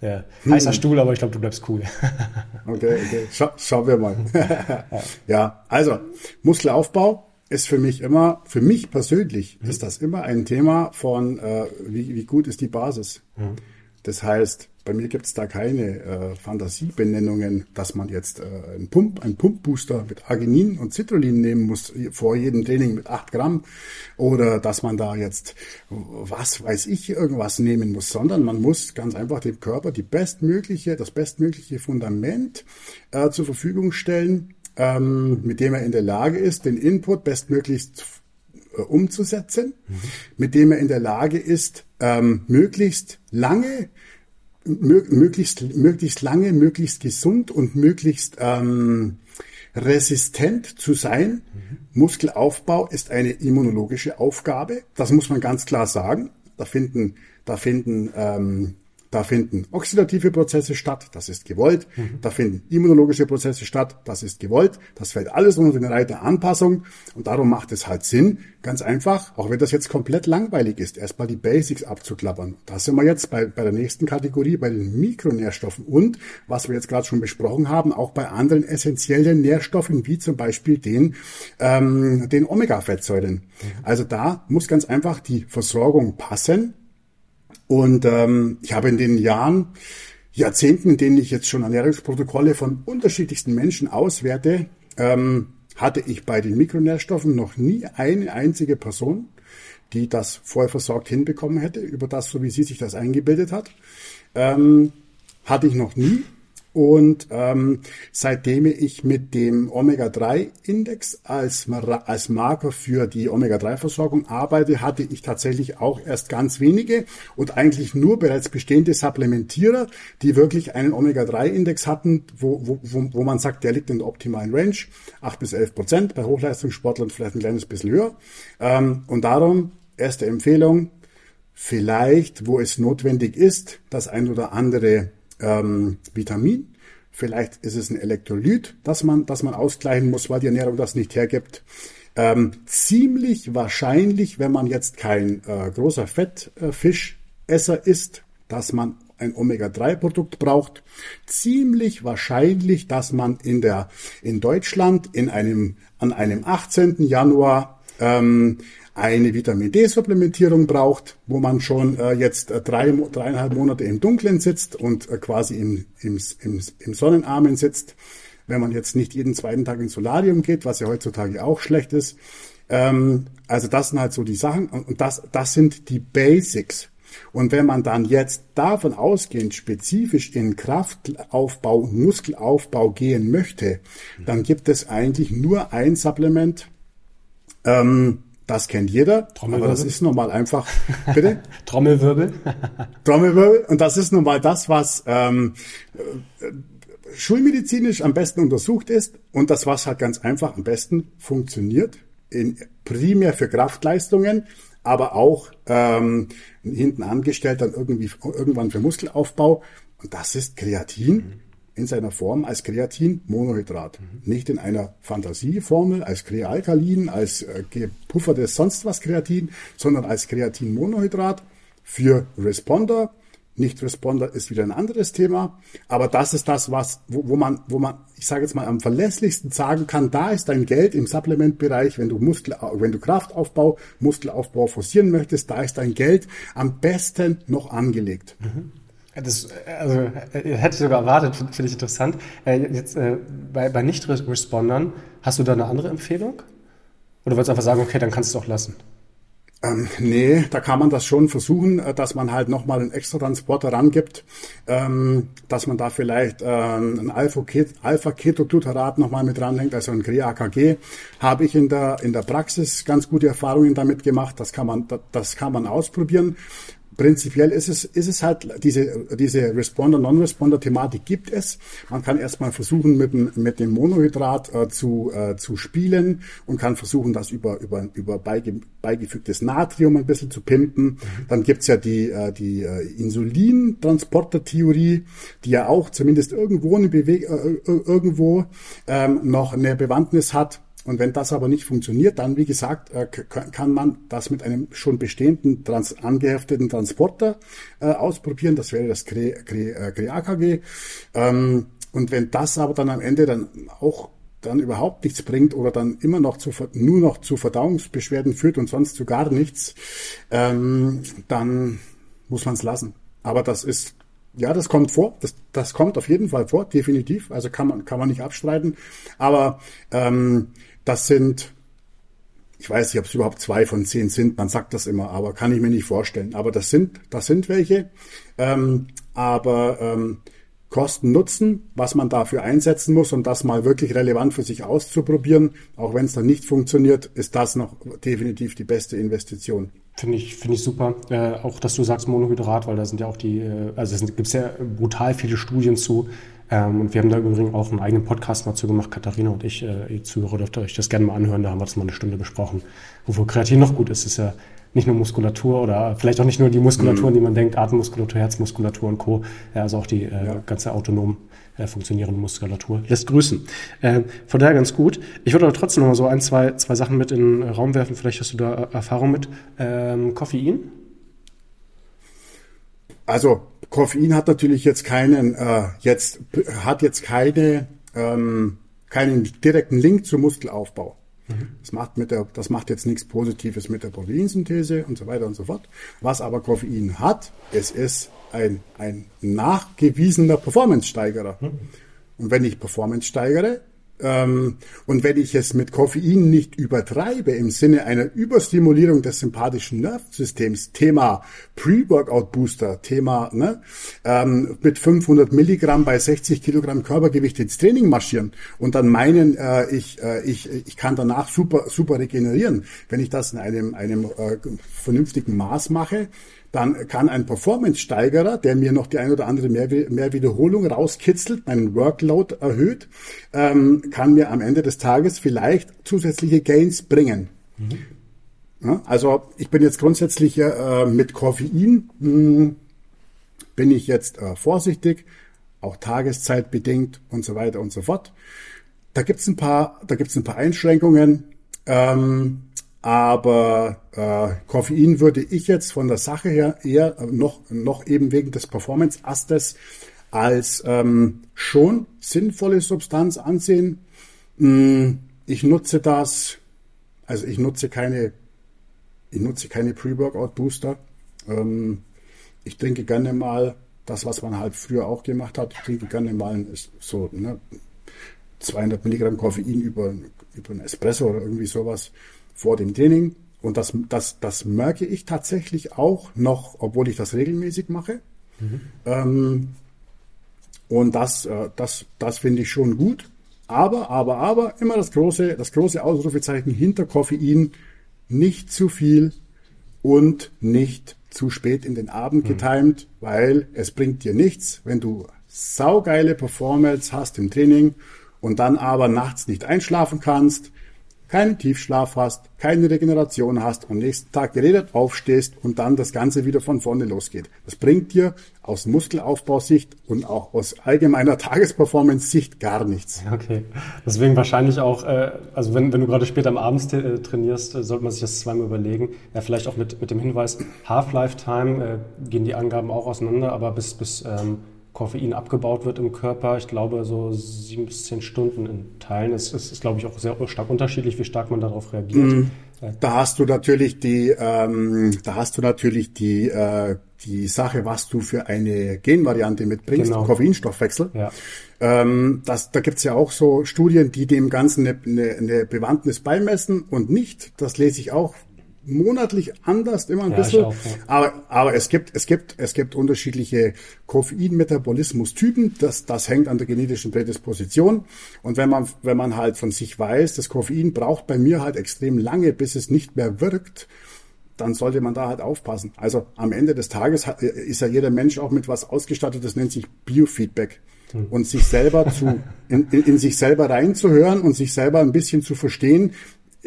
der hm. heißer Stuhl, aber ich glaube, du bleibst cool. [laughs] okay, okay. Scha schauen wir mal. [laughs] ja, also Muskelaufbau ist für mich immer, für mich persönlich mhm. ist das immer ein Thema von, äh, wie, wie gut ist die Basis. Mhm. Das heißt, bei mir gibt es da keine äh, Fantasiebenennungen, dass man jetzt äh, einen Pump, einen Pumpbooster mit Arginin und Citrullin nehmen muss vor jedem Training mit 8 Gramm oder dass man da jetzt was weiß ich irgendwas nehmen muss, sondern man muss ganz einfach dem Körper die bestmögliche, das bestmögliche Fundament äh, zur Verfügung stellen, ähm, mit dem er in der Lage ist, den Input bestmöglichst äh, umzusetzen, mhm. mit dem er in der Lage ist, ähm, möglichst lange möglichst, möglichst lange, möglichst gesund und möglichst ähm, resistent zu sein. Mhm. Muskelaufbau ist eine immunologische Aufgabe. Das muss man ganz klar sagen. Da finden, da finden ähm, da finden oxidative Prozesse statt, das ist gewollt. Mhm. Da finden immunologische Prozesse statt, das ist gewollt. Das fällt alles unter den Reiter Anpassung und darum macht es halt Sinn, ganz einfach, auch wenn das jetzt komplett langweilig ist, erstmal die Basics abzuklappern. Da sind wir jetzt bei, bei der nächsten Kategorie, bei den Mikronährstoffen und, was wir jetzt gerade schon besprochen haben, auch bei anderen essentiellen Nährstoffen, wie zum Beispiel den, ähm, den Omega-Fettsäuren. Mhm. Also da muss ganz einfach die Versorgung passen und ähm, ich habe in den Jahren, Jahrzehnten, in denen ich jetzt schon Ernährungsprotokolle von unterschiedlichsten Menschen auswerte, ähm, hatte ich bei den Mikronährstoffen noch nie eine einzige Person, die das vorher versorgt hinbekommen hätte, über das, so wie sie sich das eingebildet hat. Ähm, hatte ich noch nie. Und ähm, seitdem ich mit dem Omega-3-Index als, als Marker für die Omega-3-Versorgung arbeite, hatte ich tatsächlich auch erst ganz wenige und eigentlich nur bereits bestehende Supplementierer, die wirklich einen Omega-3-Index hatten, wo, wo, wo man sagt, der liegt in der optimalen Range, 8 bis 11 Prozent, bei Hochleistungssportlern vielleicht ein kleines bisschen höher. Ähm, und darum, erste Empfehlung, vielleicht, wo es notwendig ist, das ein oder andere ähm, Vitamin. Vielleicht ist es ein Elektrolyt, das man, das man ausgleichen muss, weil die Ernährung das nicht hergibt. Ähm, ziemlich wahrscheinlich, wenn man jetzt kein äh, großer Fettfischesser ist, dass man ein Omega-3-Produkt braucht. Ziemlich wahrscheinlich, dass man in der, in Deutschland in einem, an einem 18. Januar ähm, eine Vitamin D-Supplementierung braucht, wo man schon äh, jetzt äh, drei, dreieinhalb Monate im Dunkeln sitzt und äh, quasi im, im, im, im Sonnenarmen sitzt, wenn man jetzt nicht jeden zweiten Tag ins Solarium geht, was ja heutzutage auch schlecht ist. Ähm, also das sind halt so die Sachen und das, das sind die Basics. Und wenn man dann jetzt davon ausgehend spezifisch in Kraftaufbau, Muskelaufbau gehen möchte, dann gibt es eigentlich nur ein Supplement, ähm, das kennt jeder, aber das ist nun mal einfach, bitte? [laughs] Trommelwirbel. Trommelwirbel. Und das ist nun mal das, was ähm, äh, schulmedizinisch am besten untersucht ist und das, was halt ganz einfach am besten funktioniert, in, primär für Kraftleistungen, aber auch ähm, hinten angestellt dann irgendwie irgendwann für Muskelaufbau. Und das ist Kreatin in seiner Form als Kreatin-Monohydrat. Mhm. Nicht in einer Fantasieformel als Krealkalin, als äh, gepuffertes sonst was Kreatin, sondern als Kreatin-Monohydrat für Responder. Nicht-Responder ist wieder ein anderes Thema, aber das ist das, was, wo, wo man, wo man, ich sage jetzt mal, am verlässlichsten sagen kann, da ist dein Geld im Supplementbereich, wenn du Muskel, wenn du Kraftaufbau, Muskelaufbau forcieren möchtest, da ist dein Geld am besten noch angelegt. Mhm. Das, also, äh, hätte ich sogar erwartet, finde ich interessant. Äh, jetzt, äh, bei, bei Nicht-Respondern, hast du da eine andere Empfehlung? Oder wolltest du einfach sagen, okay, dann kannst du es auch lassen? Ähm, nee, da kann man das schon versuchen, äh, dass man halt nochmal einen extra Transporter rangibt, ähm, dass man da vielleicht ähm, ein Alpha-Ketogluterat nochmal mit ranhängt, also ein GRE-AKG. Habe ich in der, in der Praxis ganz gute Erfahrungen damit gemacht. Das kann man, das kann man ausprobieren prinzipiell ist es, ist es halt, diese, diese Responder-Non-Responder-Thematik gibt es. Man kann erstmal versuchen, mit dem, mit dem Monohydrat äh, zu, äh, zu spielen und kann versuchen, das über, über, über beige, beigefügtes Natrium ein bisschen zu pimpen. Mhm. Dann gibt's ja die, äh, die äh, Insulin-Transporter-Theorie, die ja auch zumindest irgendwo eine Bewe äh, irgendwo ähm, noch eine Bewandtnis hat. Und wenn das aber nicht funktioniert, dann, wie gesagt, äh, kann man das mit einem schon bestehenden trans angehefteten Transporter äh, ausprobieren. Das wäre das CRE-AKG. Äh, ähm, und wenn das aber dann am Ende dann auch dann überhaupt nichts bringt oder dann immer noch zu, nur noch zu Verdauungsbeschwerden führt und sonst zu gar nichts, ähm, dann muss man es lassen. Aber das ist ja, das kommt vor. Das, das kommt auf jeden Fall vor, definitiv. Also kann man, kann man nicht abstreiten. Aber ähm, das sind, ich weiß nicht, ob es überhaupt zwei von zehn sind, man sagt das immer, aber kann ich mir nicht vorstellen. Aber das sind, das sind welche. Ähm, aber ähm, Kosten Nutzen, was man dafür einsetzen muss, um das mal wirklich relevant für sich auszuprobieren, auch wenn es dann nicht funktioniert, ist das noch definitiv die beste Investition. Finde ich, finde ich super. Äh, auch, dass du sagst Monohydrat, weil da sind ja auch die, äh, also es gibt ja brutal viele Studien zu, ähm, und wir haben da übrigens auch einen eigenen Podcast mal zu gemacht, Katharina und ich, äh, ihr Zuhörer dürft euch das gerne mal anhören, da haben wir das mal eine Stunde besprochen. Wofür Kreatin noch gut ist, ist ja nicht nur Muskulatur oder vielleicht auch nicht nur die Muskulatur, mhm. die man denkt, Atemmuskulatur, Herzmuskulatur und Co., ja, also auch die äh, ja. ganze autonom äh, funktionierende Muskulatur. Lässt grüßen. Äh, von daher ganz gut. Ich würde aber trotzdem noch mal so ein, zwei, zwei Sachen mit in den Raum werfen. Vielleicht hast du da äh, Erfahrung mit. Ähm, Koffein? Also Koffein hat natürlich jetzt keinen, äh, jetzt hat jetzt keine, ähm, keinen direkten Link zum Muskelaufbau. Mhm. Das macht mit der, das macht jetzt nichts Positives mit der Proteinsynthese und so weiter und so fort. Was aber Koffein hat, es ist ein, ein nachgewiesener Performance-Steigerer. Mhm. Und wenn ich Performance steigere, und wenn ich es mit Koffein nicht übertreibe im Sinne einer Überstimulierung des sympathischen Nervensystems, Thema Pre-Workout-Booster, Thema ne, ähm, mit 500 Milligramm bei 60 Kilogramm Körpergewicht ins Training marschieren und dann meinen, äh, ich, äh, ich, ich kann danach super, super regenerieren. Wenn ich das in einem, einem äh, vernünftigen Maß mache, dann kann ein Performance-Steigerer, der mir noch die ein oder andere mehr, mehr Wiederholung rauskitzelt, meinen Workload erhöht, ähm, kann mir am Ende des Tages vielleicht zusätzliche Gains bringen. Mhm. Ja, also ich bin jetzt grundsätzlich äh, mit Koffein, mh, hm, bin ich jetzt äh, vorsichtig, auch tageszeitbedingt und so weiter und so fort. Da gibt's ein paar, da gibt's ein paar Einschränkungen. Ähm, aber äh, Koffein würde ich jetzt von der Sache her eher noch, noch eben wegen des Performance-Astes als ähm, schon sinnvolle Substanz ansehen. Hm, ich nutze das, also ich nutze keine ich nutze keine Pre-Workout-Booster. Ähm, ich trinke gerne mal das, was man halt früher auch gemacht hat. Ich trinke gerne mal so ne, 200 Milligramm Koffein über, über ein Espresso oder irgendwie sowas vor dem Training. Und das, das, das merke ich tatsächlich auch noch, obwohl ich das regelmäßig mache. Mhm. Ähm, und das, äh, das, das finde ich schon gut. Aber, aber, aber, immer das große, das große Ausrufezeichen hinter Koffein. Nicht zu viel und nicht zu spät in den Abend mhm. getimt, weil es bringt dir nichts, wenn du saugeile Performance hast im Training und dann aber nachts nicht einschlafen kannst, keinen Tiefschlaf hast, keine Regeneration hast, am nächsten Tag geredet aufstehst und dann das Ganze wieder von vorne losgeht. Das bringt dir aus Muskelaufbausicht und auch aus allgemeiner [laughs] Tagesperformance-Sicht gar nichts. Okay, deswegen wahrscheinlich auch, äh, also wenn, wenn du gerade später am Abend äh, trainierst, äh, sollte man sich das zweimal überlegen. Ja, vielleicht auch mit, mit dem Hinweis, Half-Lifetime gehen die Angaben auch auseinander, aber bis, bis ähm, Koffein abgebaut wird im Körper. Ich glaube, so sieben bis zehn Stunden in Teilen. Es ist, ist, glaube ich, auch sehr stark unterschiedlich, wie stark man darauf reagiert. Mm, da hast du natürlich die, ähm, da hast du natürlich die, äh, die Sache, was du für eine Genvariante mitbringst, genau. Koffeinstoffwechsel. Ja. Ähm, das, da gibt's ja auch so Studien, die dem Ganzen eine, eine, eine Bewandtnis beimessen und nicht. Das lese ich auch monatlich anders, immer ein ja, bisschen. Auch, ja. Aber, aber es gibt, es gibt, es gibt unterschiedliche Koffein-Metabolismus-Typen. Das, das hängt an der genetischen Prädisposition. Und wenn man, wenn man halt von sich weiß, das Koffein braucht bei mir halt extrem lange, bis es nicht mehr wirkt, dann sollte man da halt aufpassen. Also am Ende des Tages hat, ist ja jeder Mensch auch mit was ausgestattet, das nennt sich Biofeedback. Hm. Und sich selber zu, in, in, in sich selber reinzuhören und sich selber ein bisschen zu verstehen,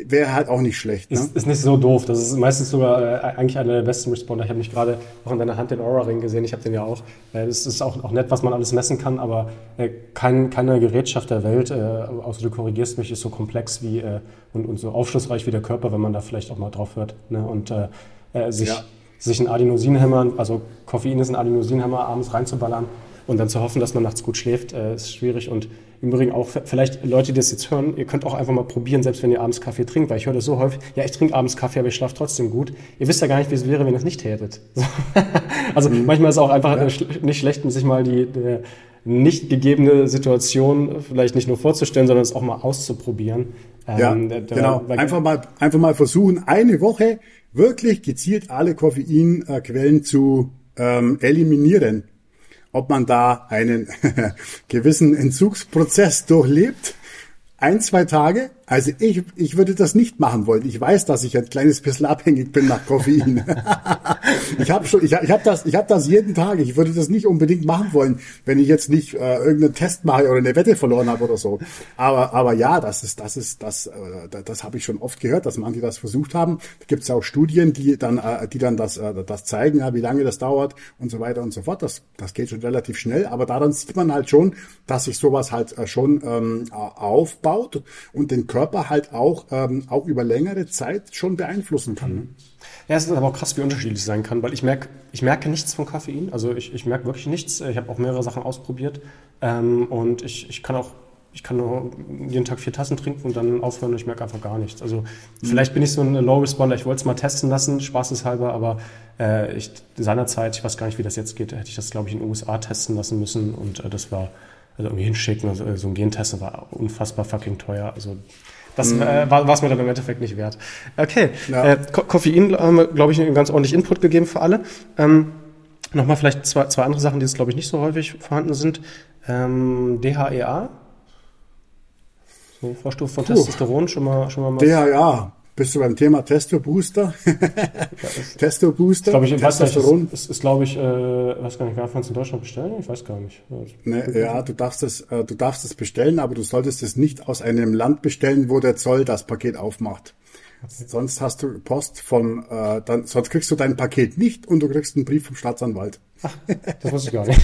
wäre halt auch nicht schlecht. Ne? Ist, ist nicht so doof. Das ist meistens sogar äh, eigentlich einer der besten Responder. Ich habe mich gerade auch in deiner Hand den Aura-Ring gesehen. Ich habe den ja auch. Äh, das ist auch, auch nett, was man alles messen kann, aber äh, kein, keine Gerätschaft der Welt, äh, außer du korrigierst mich, ist so komplex wie äh, und, und so aufschlussreich wie der Körper, wenn man da vielleicht auch mal drauf hört. Ne? Und äh, äh sich, ja. sich ein Adenosinhemmer, also Koffein ist ein Adenosinhemmer, abends reinzuballern und dann zu hoffen, dass man nachts gut schläft, ist schwierig. Und im Übrigen auch vielleicht Leute, die das jetzt hören, ihr könnt auch einfach mal probieren, selbst wenn ihr abends Kaffee trinkt, weil ich höre das so häufig, ja, ich trinke abends Kaffee, aber ich schlafe trotzdem gut. Ihr wisst ja gar nicht, wie es wäre, wenn ihr es nicht tätet. [laughs] also mhm. manchmal ist es auch einfach ja. nicht schlecht, sich mal die, die nicht gegebene Situation vielleicht nicht nur vorzustellen, sondern es auch mal auszuprobieren. Ja, ähm, genau. Einfach mal, einfach mal versuchen, eine Woche wirklich gezielt alle Koffeinquellen zu ähm, eliminieren ob man da einen [laughs] gewissen Entzugsprozess durchlebt. Ein, zwei Tage also ich, ich würde das nicht machen wollen. Ich weiß, dass ich ein kleines bisschen abhängig bin nach Koffein. [laughs] ich habe schon, ich, ich habe das, ich habe das jeden Tag. Ich würde das nicht unbedingt machen wollen, wenn ich jetzt nicht äh, irgendeinen Test mache oder eine Wette verloren habe oder so. Aber, aber ja, das ist, das ist, das, äh, das, habe ich schon oft gehört, dass manche das versucht haben. Da gibt es auch Studien, die dann, äh, die dann das, äh, das zeigen, ja, wie lange das dauert und so weiter und so fort. Das, das geht schon relativ schnell. Aber daran sieht man halt schon, dass sich sowas halt äh, schon ähm, aufbaut und den Körper Körper halt auch, ähm, auch über längere Zeit schon beeinflussen kann. Mhm. Ja, es ist aber auch krass, wie unterschiedlich sein kann, weil ich merke, ich merke nichts von Koffein. Also ich, ich merke wirklich nichts. Ich habe auch mehrere Sachen ausprobiert ähm, und ich, ich kann auch ich kann nur jeden Tag vier Tassen trinken und dann aufhören und ich merke einfach gar nichts. Also vielleicht bin ich so ein Low Responder, ich wollte es mal testen lassen, spaßeshalber, aber äh, ich, seinerzeit, ich weiß gar nicht, wie das jetzt geht, hätte ich das, glaube ich, in den USA testen lassen müssen und äh, das war also irgendwie hinschicken, also so ein Gentest war unfassbar fucking teuer. Also das mm. äh, war es mir dann im Endeffekt nicht wert. Okay, ja. äh, Koffein haben wir, glaube ich, einen ganz ordentlich Input gegeben für alle. Ähm, Nochmal vielleicht zwei, zwei andere Sachen, die jetzt, glaube ich, nicht so häufig vorhanden sind. Ähm, DHEA, so Vorstufe von Puh. Testosteron, schon mal, schon mal? DHEA, bist du beim Thema Testo-Booster? [laughs] Testo-Booster? Glaube ich, Testosteron? Weiß ist, ist glaube ich, äh, weiß gar nicht, darf man es in Deutschland bestellen? Ich weiß gar nicht. Nee, ja, du darfst es, äh, du darfst es bestellen, aber du solltest es nicht aus einem Land bestellen, wo der Zoll das Paket aufmacht. Okay. Sonst hast du Post von, äh, dann, sonst kriegst du dein Paket nicht und du kriegst einen Brief vom Staatsanwalt. Ach, das wusste ich gar [laughs] nicht.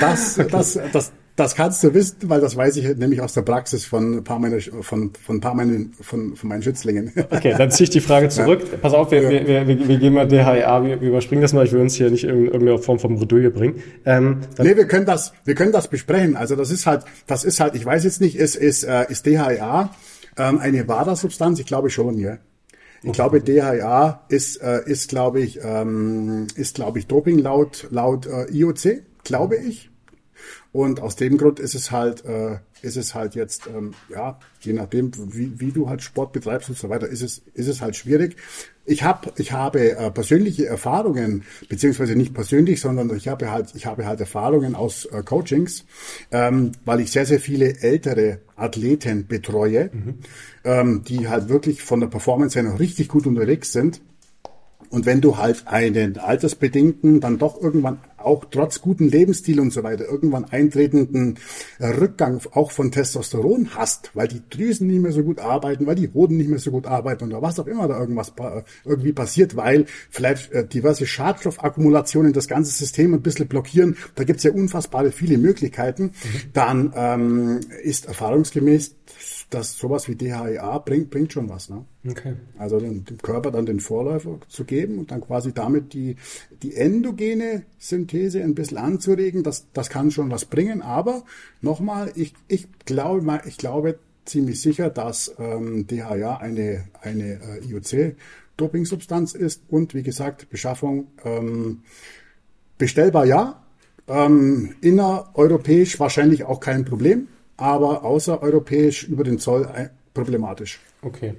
das, das, das, das kannst du wissen, weil das weiß ich nämlich aus der Praxis von ein paar meiner, von, von ein paar meinen, von, von meinen Schützlingen. Okay, dann ziehe ich die Frage zurück. Ja. Pass auf, wir, ja. wir, wir, wir gehen mal DHA, wir, wir überspringen das mal, ich will uns hier nicht in irgendeiner Form vom Bredouille bringen. Ähm, nee, wir können das, wir können das besprechen. Also das ist halt, das ist halt, ich weiß jetzt nicht, ist, ist, äh, ist DHA ähm, eine WADA-Substanz? Ich glaube schon, ja. Ich glaube, DHA ist, äh, ist glaube ich, ähm, ist, glaube ich, Doping laut, laut äh, IOC, glaube ich. Und aus dem Grund ist es halt, äh, ist es halt jetzt, ähm, ja, je nachdem, wie, wie du halt Sport betreibst und so weiter, ist es, ist es halt schwierig. Ich habe, ich habe äh, persönliche Erfahrungen, beziehungsweise nicht persönlich, sondern ich habe halt, ich habe halt Erfahrungen aus äh, Coachings, ähm, weil ich sehr, sehr viele ältere Athleten betreue, mhm. ähm, die halt wirklich von der Performance her noch richtig gut unterwegs sind. Und wenn du halt einen altersbedingten, dann doch irgendwann auch trotz guten Lebensstil und so weiter irgendwann eintretenden Rückgang auch von Testosteron hast, weil die Drüsen nicht mehr so gut arbeiten, weil die Hoden nicht mehr so gut arbeiten oder was auch immer da irgendwas irgendwie passiert, weil vielleicht äh, diverse Schadstoffakkumulationen das ganze System ein bisschen blockieren. Da gibt's ja unfassbare viele Möglichkeiten. Mhm. Dann ähm, ist erfahrungsgemäß dass sowas wie DHEA bringt, bringt schon was. Ne? Okay. Also dem, dem Körper dann den Vorläufer zu geben und dann quasi damit die, die endogene Synthese ein bisschen anzuregen, das, das kann schon was bringen. Aber nochmal, ich, ich glaube, ich glaube ziemlich sicher, dass ähm, DHA eine, eine äh, IOC-Dopingsubstanz ist und wie gesagt, Beschaffung ähm, bestellbar ja, ähm, innereuropäisch wahrscheinlich auch kein Problem aber außereuropäisch über den Zoll problematisch. Okay.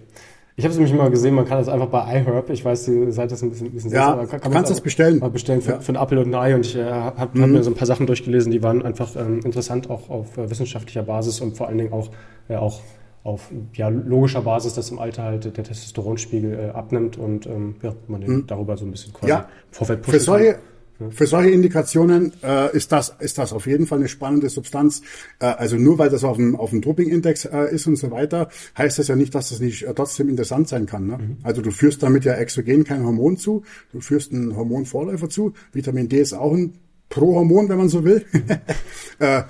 Ich habe es nämlich immer gesehen, man kann das einfach bei iHerb, ich weiß, ihr seid das ein bisschen, ein bisschen Ja, kann, kann du kannst das bestellen. Mal bestellen für, ja. für ein Apfel und ein Ei und ich äh, habe mhm. hab mir so ein paar Sachen durchgelesen, die waren einfach ähm, interessant, auch auf äh, wissenschaftlicher Basis und vor allen Dingen auch, äh, auch auf ja, logischer Basis, dass im Alter halt der Testosteronspiegel äh, abnimmt und ähm, ja, man den mhm. darüber so ein bisschen quasi ja. Vorfeld pushen Für solche, kann. Für solche Indikationen äh, ist, das, ist das auf jeden Fall eine spannende Substanz. Äh, also nur weil das auf dem, auf dem Doping-Index äh, ist und so weiter, heißt das ja nicht, dass das nicht äh, trotzdem interessant sein kann. Ne? Mhm. Also du führst damit ja exogen kein Hormon zu, du führst einen Hormonvorläufer zu. Vitamin D ist auch ein Prohormon, wenn man so will. [laughs] äh,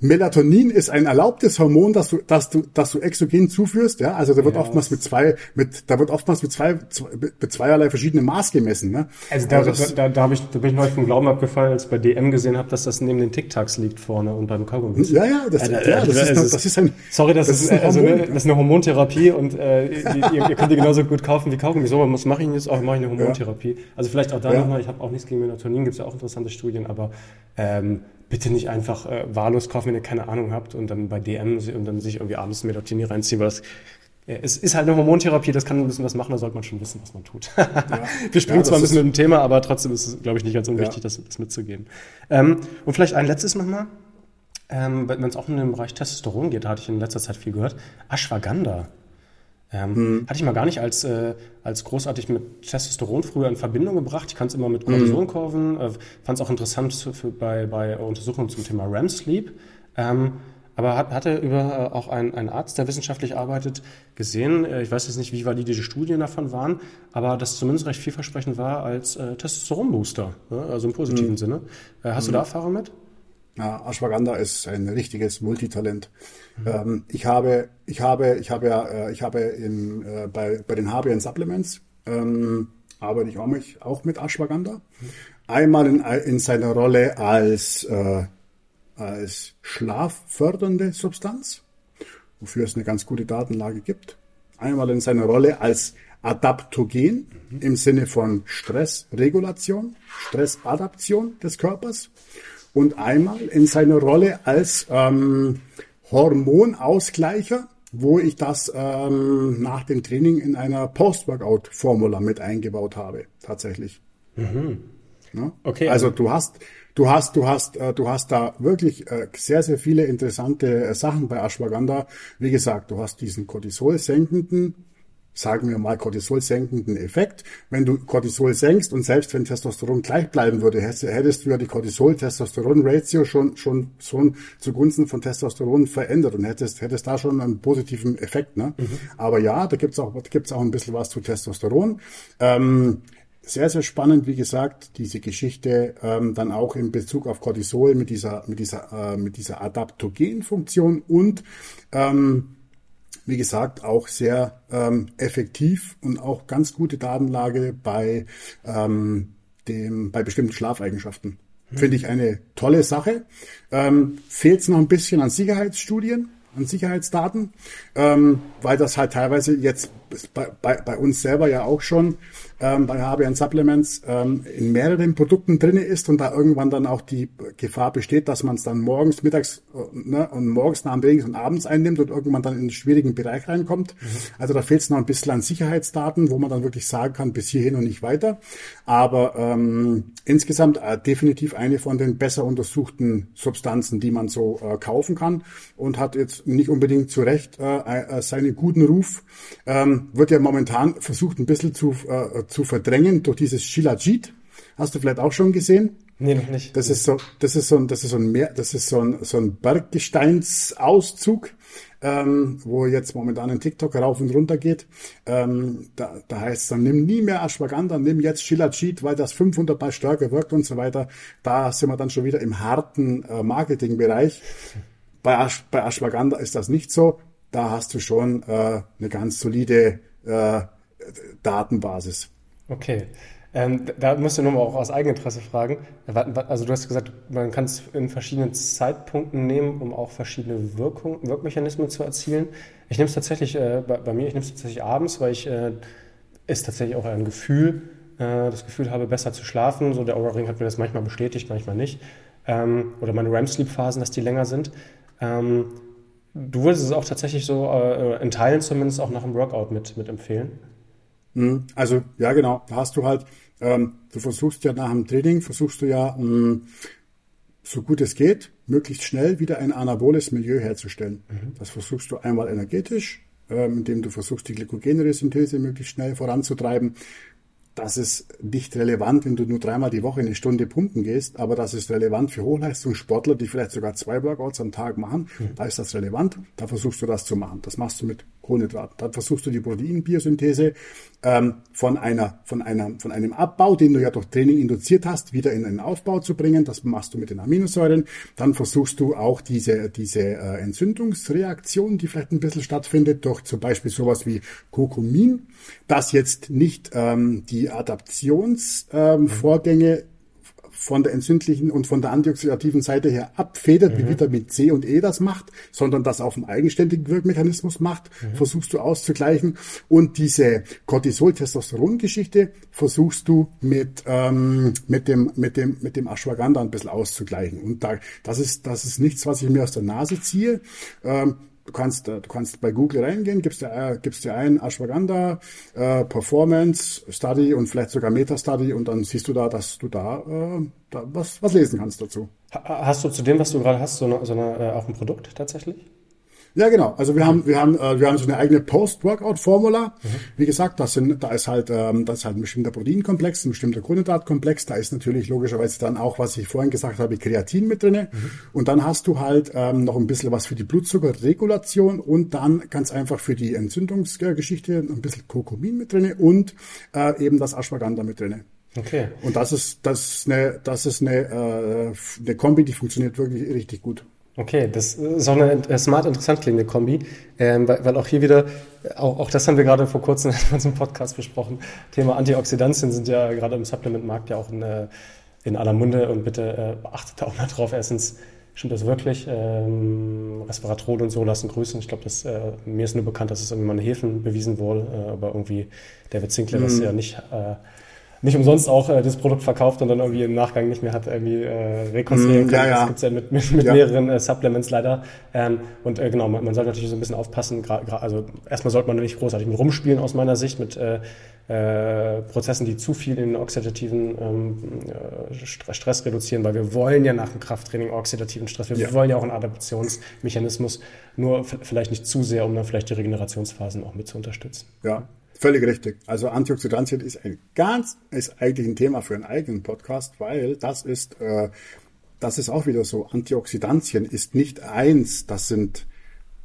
Melatonin ist ein erlaubtes Hormon, das du, das du, das du exogen zuführst. Ja, also da wird ja, oftmals mit zwei, mit, da wird oftmals mit zwei, zwei mit zweierlei verschiedenen Maß gemessen. Ne? Also da, also das, da, da, habe ich, da bin ich neulich vom Glauben abgefallen, als ich bei DM gesehen habe, dass das neben den Tic-Tacs liegt vorne und beim Kaugummi. Ja, ja, das, ja, ja, das, ist, ist, das ist ein. Sorry, das, das ist, ist also ne, das ist eine Hormontherapie und äh, ihr, ihr, könnt die genauso gut kaufen wie Kaugummi. So, was mache ich jetzt auch? Mache ich eine Hormontherapie. Also vielleicht auch da ja. nochmal. Ich habe auch nichts gegen Melatonin, gibt es ja auch interessante Studien, aber ähm, bitte nicht einfach äh, wahllos kaufen, wenn ihr keine Ahnung habt und dann bei DM und dann sich irgendwie abends Melatonin reinziehen, weil das äh, es ist halt eine Hormontherapie, das kann ein bisschen was machen, da sollte man schon wissen, was man tut. Ja. [laughs] Wir springen ja, zwar ein bisschen mit dem Thema, aber trotzdem ist es, glaube ich, nicht ganz unwichtig, ja. das, das, mitzugeben. Ähm, und vielleicht ein letztes nochmal, ähm, wenn es auch in den Bereich Testosteron geht, da hatte ich in letzter Zeit viel gehört, Ashwagandha. Ähm, hm. Hatte ich mal gar nicht als, äh, als großartig mit Testosteron früher in Verbindung gebracht. Ich kann es immer mit Cortisonkurven. Hm. Äh, Fand es auch interessant für, bei, bei Untersuchungen zum Thema REM Sleep. Ähm, aber hat, hatte über äh, auch ein, ein Arzt, der wissenschaftlich arbeitet, gesehen, äh, ich weiß jetzt nicht, wie valide die Studien davon waren, aber dass zumindest recht vielversprechend war als äh, Testosteronbooster, ne? also im positiven hm. Sinne. Äh, hast hm. du da Erfahrung mit? Ja, Ashwagandha ist ein richtiges Multitalent. Mhm. Ähm, ich habe, ich habe, ich habe ja, äh, ich habe in, äh, bei, bei den HBN Supplements ähm, arbeite ich auch, mich, auch mit Ashwagandha. Mhm. Einmal in, in seiner Rolle als, äh, als schlaffördernde Substanz, wofür es eine ganz gute Datenlage gibt. Einmal in seiner Rolle als Adaptogen mhm. im Sinne von Stressregulation, Stressadaption des Körpers und einmal in seiner Rolle als ähm, Hormonausgleicher, wo ich das ähm, nach dem Training in einer Post-Workout-Formula mit eingebaut habe, tatsächlich. Mhm. Ja? Okay. Also du hast, du hast, du hast, äh, du hast da wirklich äh, sehr, sehr viele interessante äh, Sachen bei Ashwagandha. Wie gesagt, du hast diesen Cortisol senkenden sagen wir mal, Cortisol senkenden Effekt. Wenn du Cortisol senkst und selbst wenn Testosteron gleich bleiben würde, hättest du ja die Cortisol-Testosteron-Ratio schon, schon, schon zugunsten von Testosteron verändert und hättest, hättest da schon einen positiven Effekt. Ne? Mhm. Aber ja, da gibt's auch, gibt's auch ein bisschen was zu Testosteron. Ähm, sehr, sehr spannend, wie gesagt, diese Geschichte ähm, dann auch in Bezug auf Cortisol mit dieser, mit dieser, äh, mit dieser Adaptogenfunktion und ähm, wie gesagt, auch sehr ähm, effektiv und auch ganz gute Datenlage bei, ähm, dem, bei bestimmten Schlafeigenschaften. Hm. Finde ich eine tolle Sache. Ähm, Fehlt es noch ein bisschen an Sicherheitsstudien, an Sicherheitsdaten, ähm, weil das halt teilweise jetzt bei, bei, bei uns selber ja auch schon ähm, bei HBN Supplements ähm, in mehreren Produkten drinne ist und da irgendwann dann auch die Gefahr besteht, dass man es dann morgens, mittags äh, ne, und morgens nach dem Training und abends einnimmt und irgendwann dann in einen schwierigen Bereich reinkommt. Mhm. Also da fehlt es noch ein bisschen an Sicherheitsdaten, wo man dann wirklich sagen kann, bis hierhin und nicht weiter. Aber ähm, insgesamt äh, definitiv eine von den besser untersuchten Substanzen, die man so äh, kaufen kann und hat jetzt nicht unbedingt zu Recht äh, äh, seinen guten Ruf. Ähm, wird ja momentan versucht ein bisschen zu, äh, zu verdrängen durch dieses Shilajit. Hast du vielleicht auch schon gesehen? Nee, noch nicht. Das ist so, das ist so ein, das ist so ein Meer, das ist so ein, so ein Berggesteinsauszug, ähm, wo jetzt momentan ein TikTok rauf und runter geht. Ähm, da, da heißt es dann, nimm nie mehr Ashwagandha, nimm jetzt Shilajit, weil das 500 mal stärker wirkt und so weiter. Da sind wir dann schon wieder im harten äh, Marketingbereich. Bei, Ash, bei Ashwagandha ist das nicht so. Da hast du schon äh, eine ganz solide äh, Datenbasis. Okay. Ähm, da musst du nochmal auch aus Eigeninteresse fragen. Also du hast gesagt, man kann es in verschiedenen Zeitpunkten nehmen, um auch verschiedene Wirkung, Wirkmechanismen zu erzielen. Ich nehme es tatsächlich äh, bei, bei, mir, ich nehme es tatsächlich abends, weil ich äh, tatsächlich auch ein Gefühl, äh, das Gefühl habe, besser zu schlafen. So der Aura Ring hat mir das manchmal bestätigt, manchmal nicht. Ähm, oder meine REM-Sleep-Phasen, dass die länger sind. Ähm, du würdest es auch tatsächlich so äh, in Teilen zumindest auch nach dem Workout mit, mit empfehlen? Mhm. Also ja, genau. Da hast du halt, ähm, du versuchst ja nach dem Training, versuchst du ja mh, mm, so gut es geht, möglichst schnell wieder ein anaboles Milieu herzustellen. Mhm. Das versuchst du einmal energetisch, ähm, indem du versuchst, die Glykogenresynthese möglichst schnell voranzutreiben das ist nicht relevant, wenn du nur dreimal die Woche eine Stunde pumpen gehst, aber das ist relevant für Hochleistungssportler, die vielleicht sogar zwei Workouts am Tag machen. Mhm. Da ist das relevant. Da versuchst du das zu machen. Das machst du mit Kohlenhydraten. Dann versuchst du die Proteinbiosynthese ähm, von einer, von einer, von einem Abbau, den du ja durch Training induziert hast, wieder in einen Aufbau zu bringen. Das machst du mit den Aminosäuren. Dann versuchst du auch diese, diese äh, Entzündungsreaktion, die vielleicht ein bisschen stattfindet, durch zum Beispiel sowas wie Kokumin, das jetzt nicht ähm, die Adaptionsvorgänge ähm, von der entzündlichen und von der antioxidativen Seite her abfedert, mhm. wie Vitamin C und E das macht, sondern das auf einem eigenständigen Wirkmechanismus macht, mhm. versuchst du auszugleichen. Und diese Cortisol-Testosteron-Geschichte versuchst du mit, ähm, mit dem, mit dem, mit dem Ashwagandha ein bisschen auszugleichen. Und da, das ist, das ist nichts, was ich mir aus der Nase ziehe. Ähm, Du kannst, äh, du kannst bei Google reingehen, gibst dir, äh, gibst dir ein Ashwagandha, äh, Performance, Study und vielleicht sogar Meta-Study und dann siehst du da, dass du da, äh, da was, was lesen kannst dazu. Hast du zu dem, was du gerade hast, so, eine, so eine, äh, auch ein Produkt tatsächlich? Ja, genau. Also wir haben, wir haben, äh, wir haben so eine eigene Post-Workout-Formula. Mhm. Wie gesagt, das sind, da ist halt, ähm, das ist halt ein bestimmter Proteinkomplex, ein bestimmter Kohlenhydratkomplex. Da ist natürlich logischerweise dann auch, was ich vorhin gesagt habe, Kreatin mit drinne. Mhm. Und dann hast du halt ähm, noch ein bisschen was für die Blutzuckerregulation und dann ganz einfach für die Entzündungsgeschichte ein bisschen Kurkumin mit drinne und äh, eben das Ashwagandha mit drinne. Okay. Und das ist, das ist eine, das ist eine, äh, eine Kombi, die funktioniert wirklich richtig gut. Okay, das ist auch eine smart interessant klingende Kombi, ähm, weil, weil, auch hier wieder, auch, auch das haben wir gerade vor kurzem [laughs] in unserem Podcast besprochen, Thema Antioxidantien sind ja gerade im Supplement-Markt ja auch in, äh, in aller Munde und bitte äh, achtet da auch mal drauf. Erstens, stimmt das wirklich? Ähm, Resveratrol und so lassen grüßen. Ich glaube, äh, mir ist nur bekannt, dass es irgendwie mal in Hefen bewiesen wurde, äh, aber irgendwie David Zinkler mhm. das ja nicht äh, nicht umsonst auch äh, das Produkt verkauft und dann irgendwie im Nachgang nicht mehr hat irgendwie äh, rekonstruieren mm, können. Ja, ja. Das gibt's ja mit, mit, mit ja. mehreren äh, Supplements leider. Ähm, und äh, genau, man, man sollte natürlich so ein bisschen aufpassen. Also erstmal sollte man nicht großartig mit rumspielen aus meiner Sicht mit äh, äh, Prozessen, die zu viel in den oxidativen ähm, äh, Stress reduzieren, weil wir wollen ja nach dem Krafttraining oxidativen Stress, wir ja. wollen ja auch einen Adaptionsmechanismus, nur vielleicht nicht zu sehr, um dann vielleicht die Regenerationsphasen auch mit zu unterstützen. Ja, Völlig richtig. Also Antioxidantien ist ein ganz, ist eigentlich ein Thema für einen eigenen Podcast, weil das ist, äh, das ist auch wieder so. Antioxidantien ist nicht eins, das sind,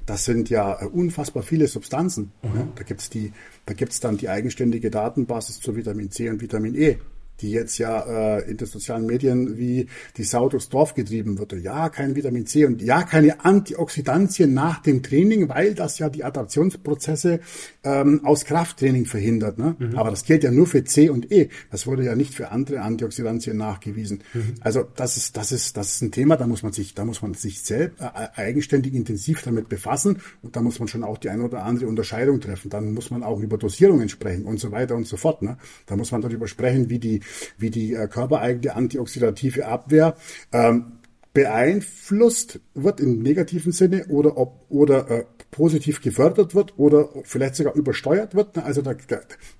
das sind ja unfassbar viele Substanzen. Mhm. Da gibt's die, da gibt's dann die eigenständige Datenbasis zu Vitamin C und Vitamin E. die jetzt ja äh, in den sozialen Medien wie die Sau durchs Dorf getrieben wird. Ja, kein Vitamin C und ja, keine Antioxidantien nach dem Training, weil das ja die Adaptionsprozesse ähm, aus Krafttraining verhindert. Ne? Mhm. Aber das gilt ja nur für C und E. Das wurde ja nicht für andere Antioxidantien nachgewiesen. Mhm. Also das ist, das ist, das ist ein Thema, da muss man sich, da muss man sich selbst äh, eigenständig intensiv damit befassen und da muss man schon auch die eine oder andere Unterscheidung treffen. Dann muss man auch über Dosierungen sprechen und so weiter und so fort. Ne? Da muss man darüber sprechen, wie die, wie die äh, körpereigene antioxidative Abwehr ähm, beeinflusst wird im negativen Sinne oder ob oder äh, positiv gefördert wird oder vielleicht sogar übersteuert wird. Also, da,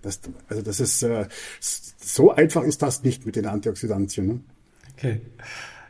das, also das ist äh, so einfach ist das nicht mit den Antioxidantien. Ne? Okay.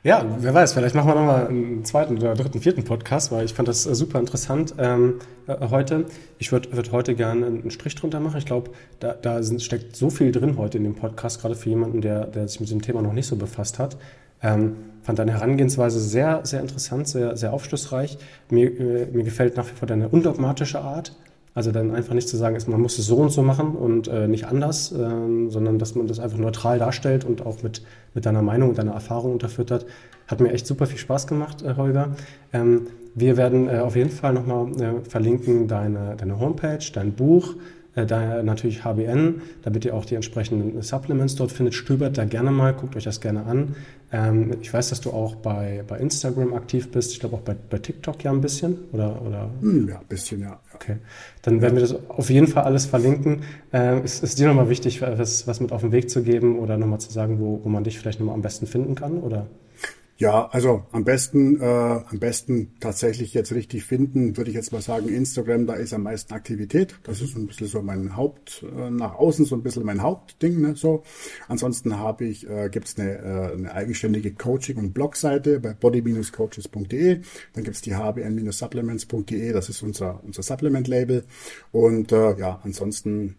Ja, wer weiß, vielleicht machen wir nochmal einen zweiten oder dritten, vierten Podcast, weil ich fand das äh, super interessant ähm, äh, heute. Ich würde würd heute gerne einen Strich drunter machen. Ich glaube, da, da sind, steckt so viel drin heute in dem Podcast, gerade für jemanden, der, der sich mit dem Thema noch nicht so befasst hat. Ähm, fand deine Herangehensweise sehr, sehr interessant, sehr, sehr aufschlussreich. Mir, äh, mir gefällt nach wie vor deine undogmatische Art. Also dann einfach nicht zu sagen, man muss es so und so machen und äh, nicht anders, ähm, sondern dass man das einfach neutral darstellt und auch mit, mit deiner Meinung und deiner Erfahrung unterfüttert. Hat mir echt super viel Spaß gemacht, äh, Holger. Ähm, wir werden äh, auf jeden Fall nochmal äh, verlinken deine, deine Homepage, dein Buch, äh, daher natürlich HBN, damit ihr auch die entsprechenden Supplements dort findet. Stöbert da gerne mal, guckt euch das gerne an. Ähm, ich weiß, dass du auch bei, bei Instagram aktiv bist. Ich glaube auch bei, bei TikTok ja ein bisschen. Oder, oder? Hm, ja, ein bisschen, ja. Okay. Dann werden wir das auf jeden Fall alles verlinken. Äh, ist, ist dir nochmal wichtig, was, was mit auf den Weg zu geben oder nochmal zu sagen, wo, wo man dich vielleicht nochmal am besten finden kann? Oder? Ja, also am besten, äh, am besten tatsächlich jetzt richtig finden, würde ich jetzt mal sagen, Instagram, da ist am meisten Aktivität. Das ist ein bisschen so mein Haupt, äh, nach außen so ein bisschen mein Hauptding, ne, so. Ansonsten habe ich, äh, gibt's eine, äh, eine eigenständige Coaching- und Blogseite bei body-coaches.de. Dann gibt's die hbn-supplements.de, das ist unser, unser Supplement-Label. Und äh, ja, ansonsten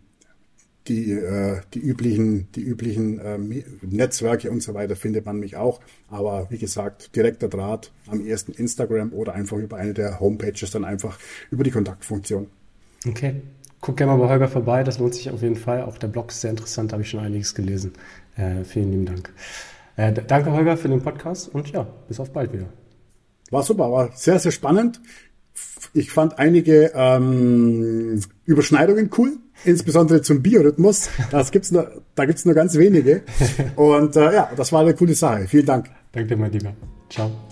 die, äh, die üblichen, die üblichen äh, Netzwerke und so weiter findet man mich auch. Aber wie gesagt, direkter Draht am ersten Instagram oder einfach über eine der Homepages dann einfach über die Kontaktfunktion. Okay. Guck gerne mal bei Holger vorbei, das lohnt sich auf jeden Fall. Auch der Blog ist sehr interessant, da habe ich schon einiges gelesen. Äh, vielen lieben Dank. Äh, danke Holger für den Podcast und ja, bis auf bald wieder. War super, war sehr, sehr spannend. Ich fand einige ähm, Überschneidungen cool insbesondere zum Biorhythmus. Das gibt's nur, da gibt's nur ganz wenige. Und äh, ja, das war eine coole Sache. Vielen Dank. Danke mein Lieber. Ciao.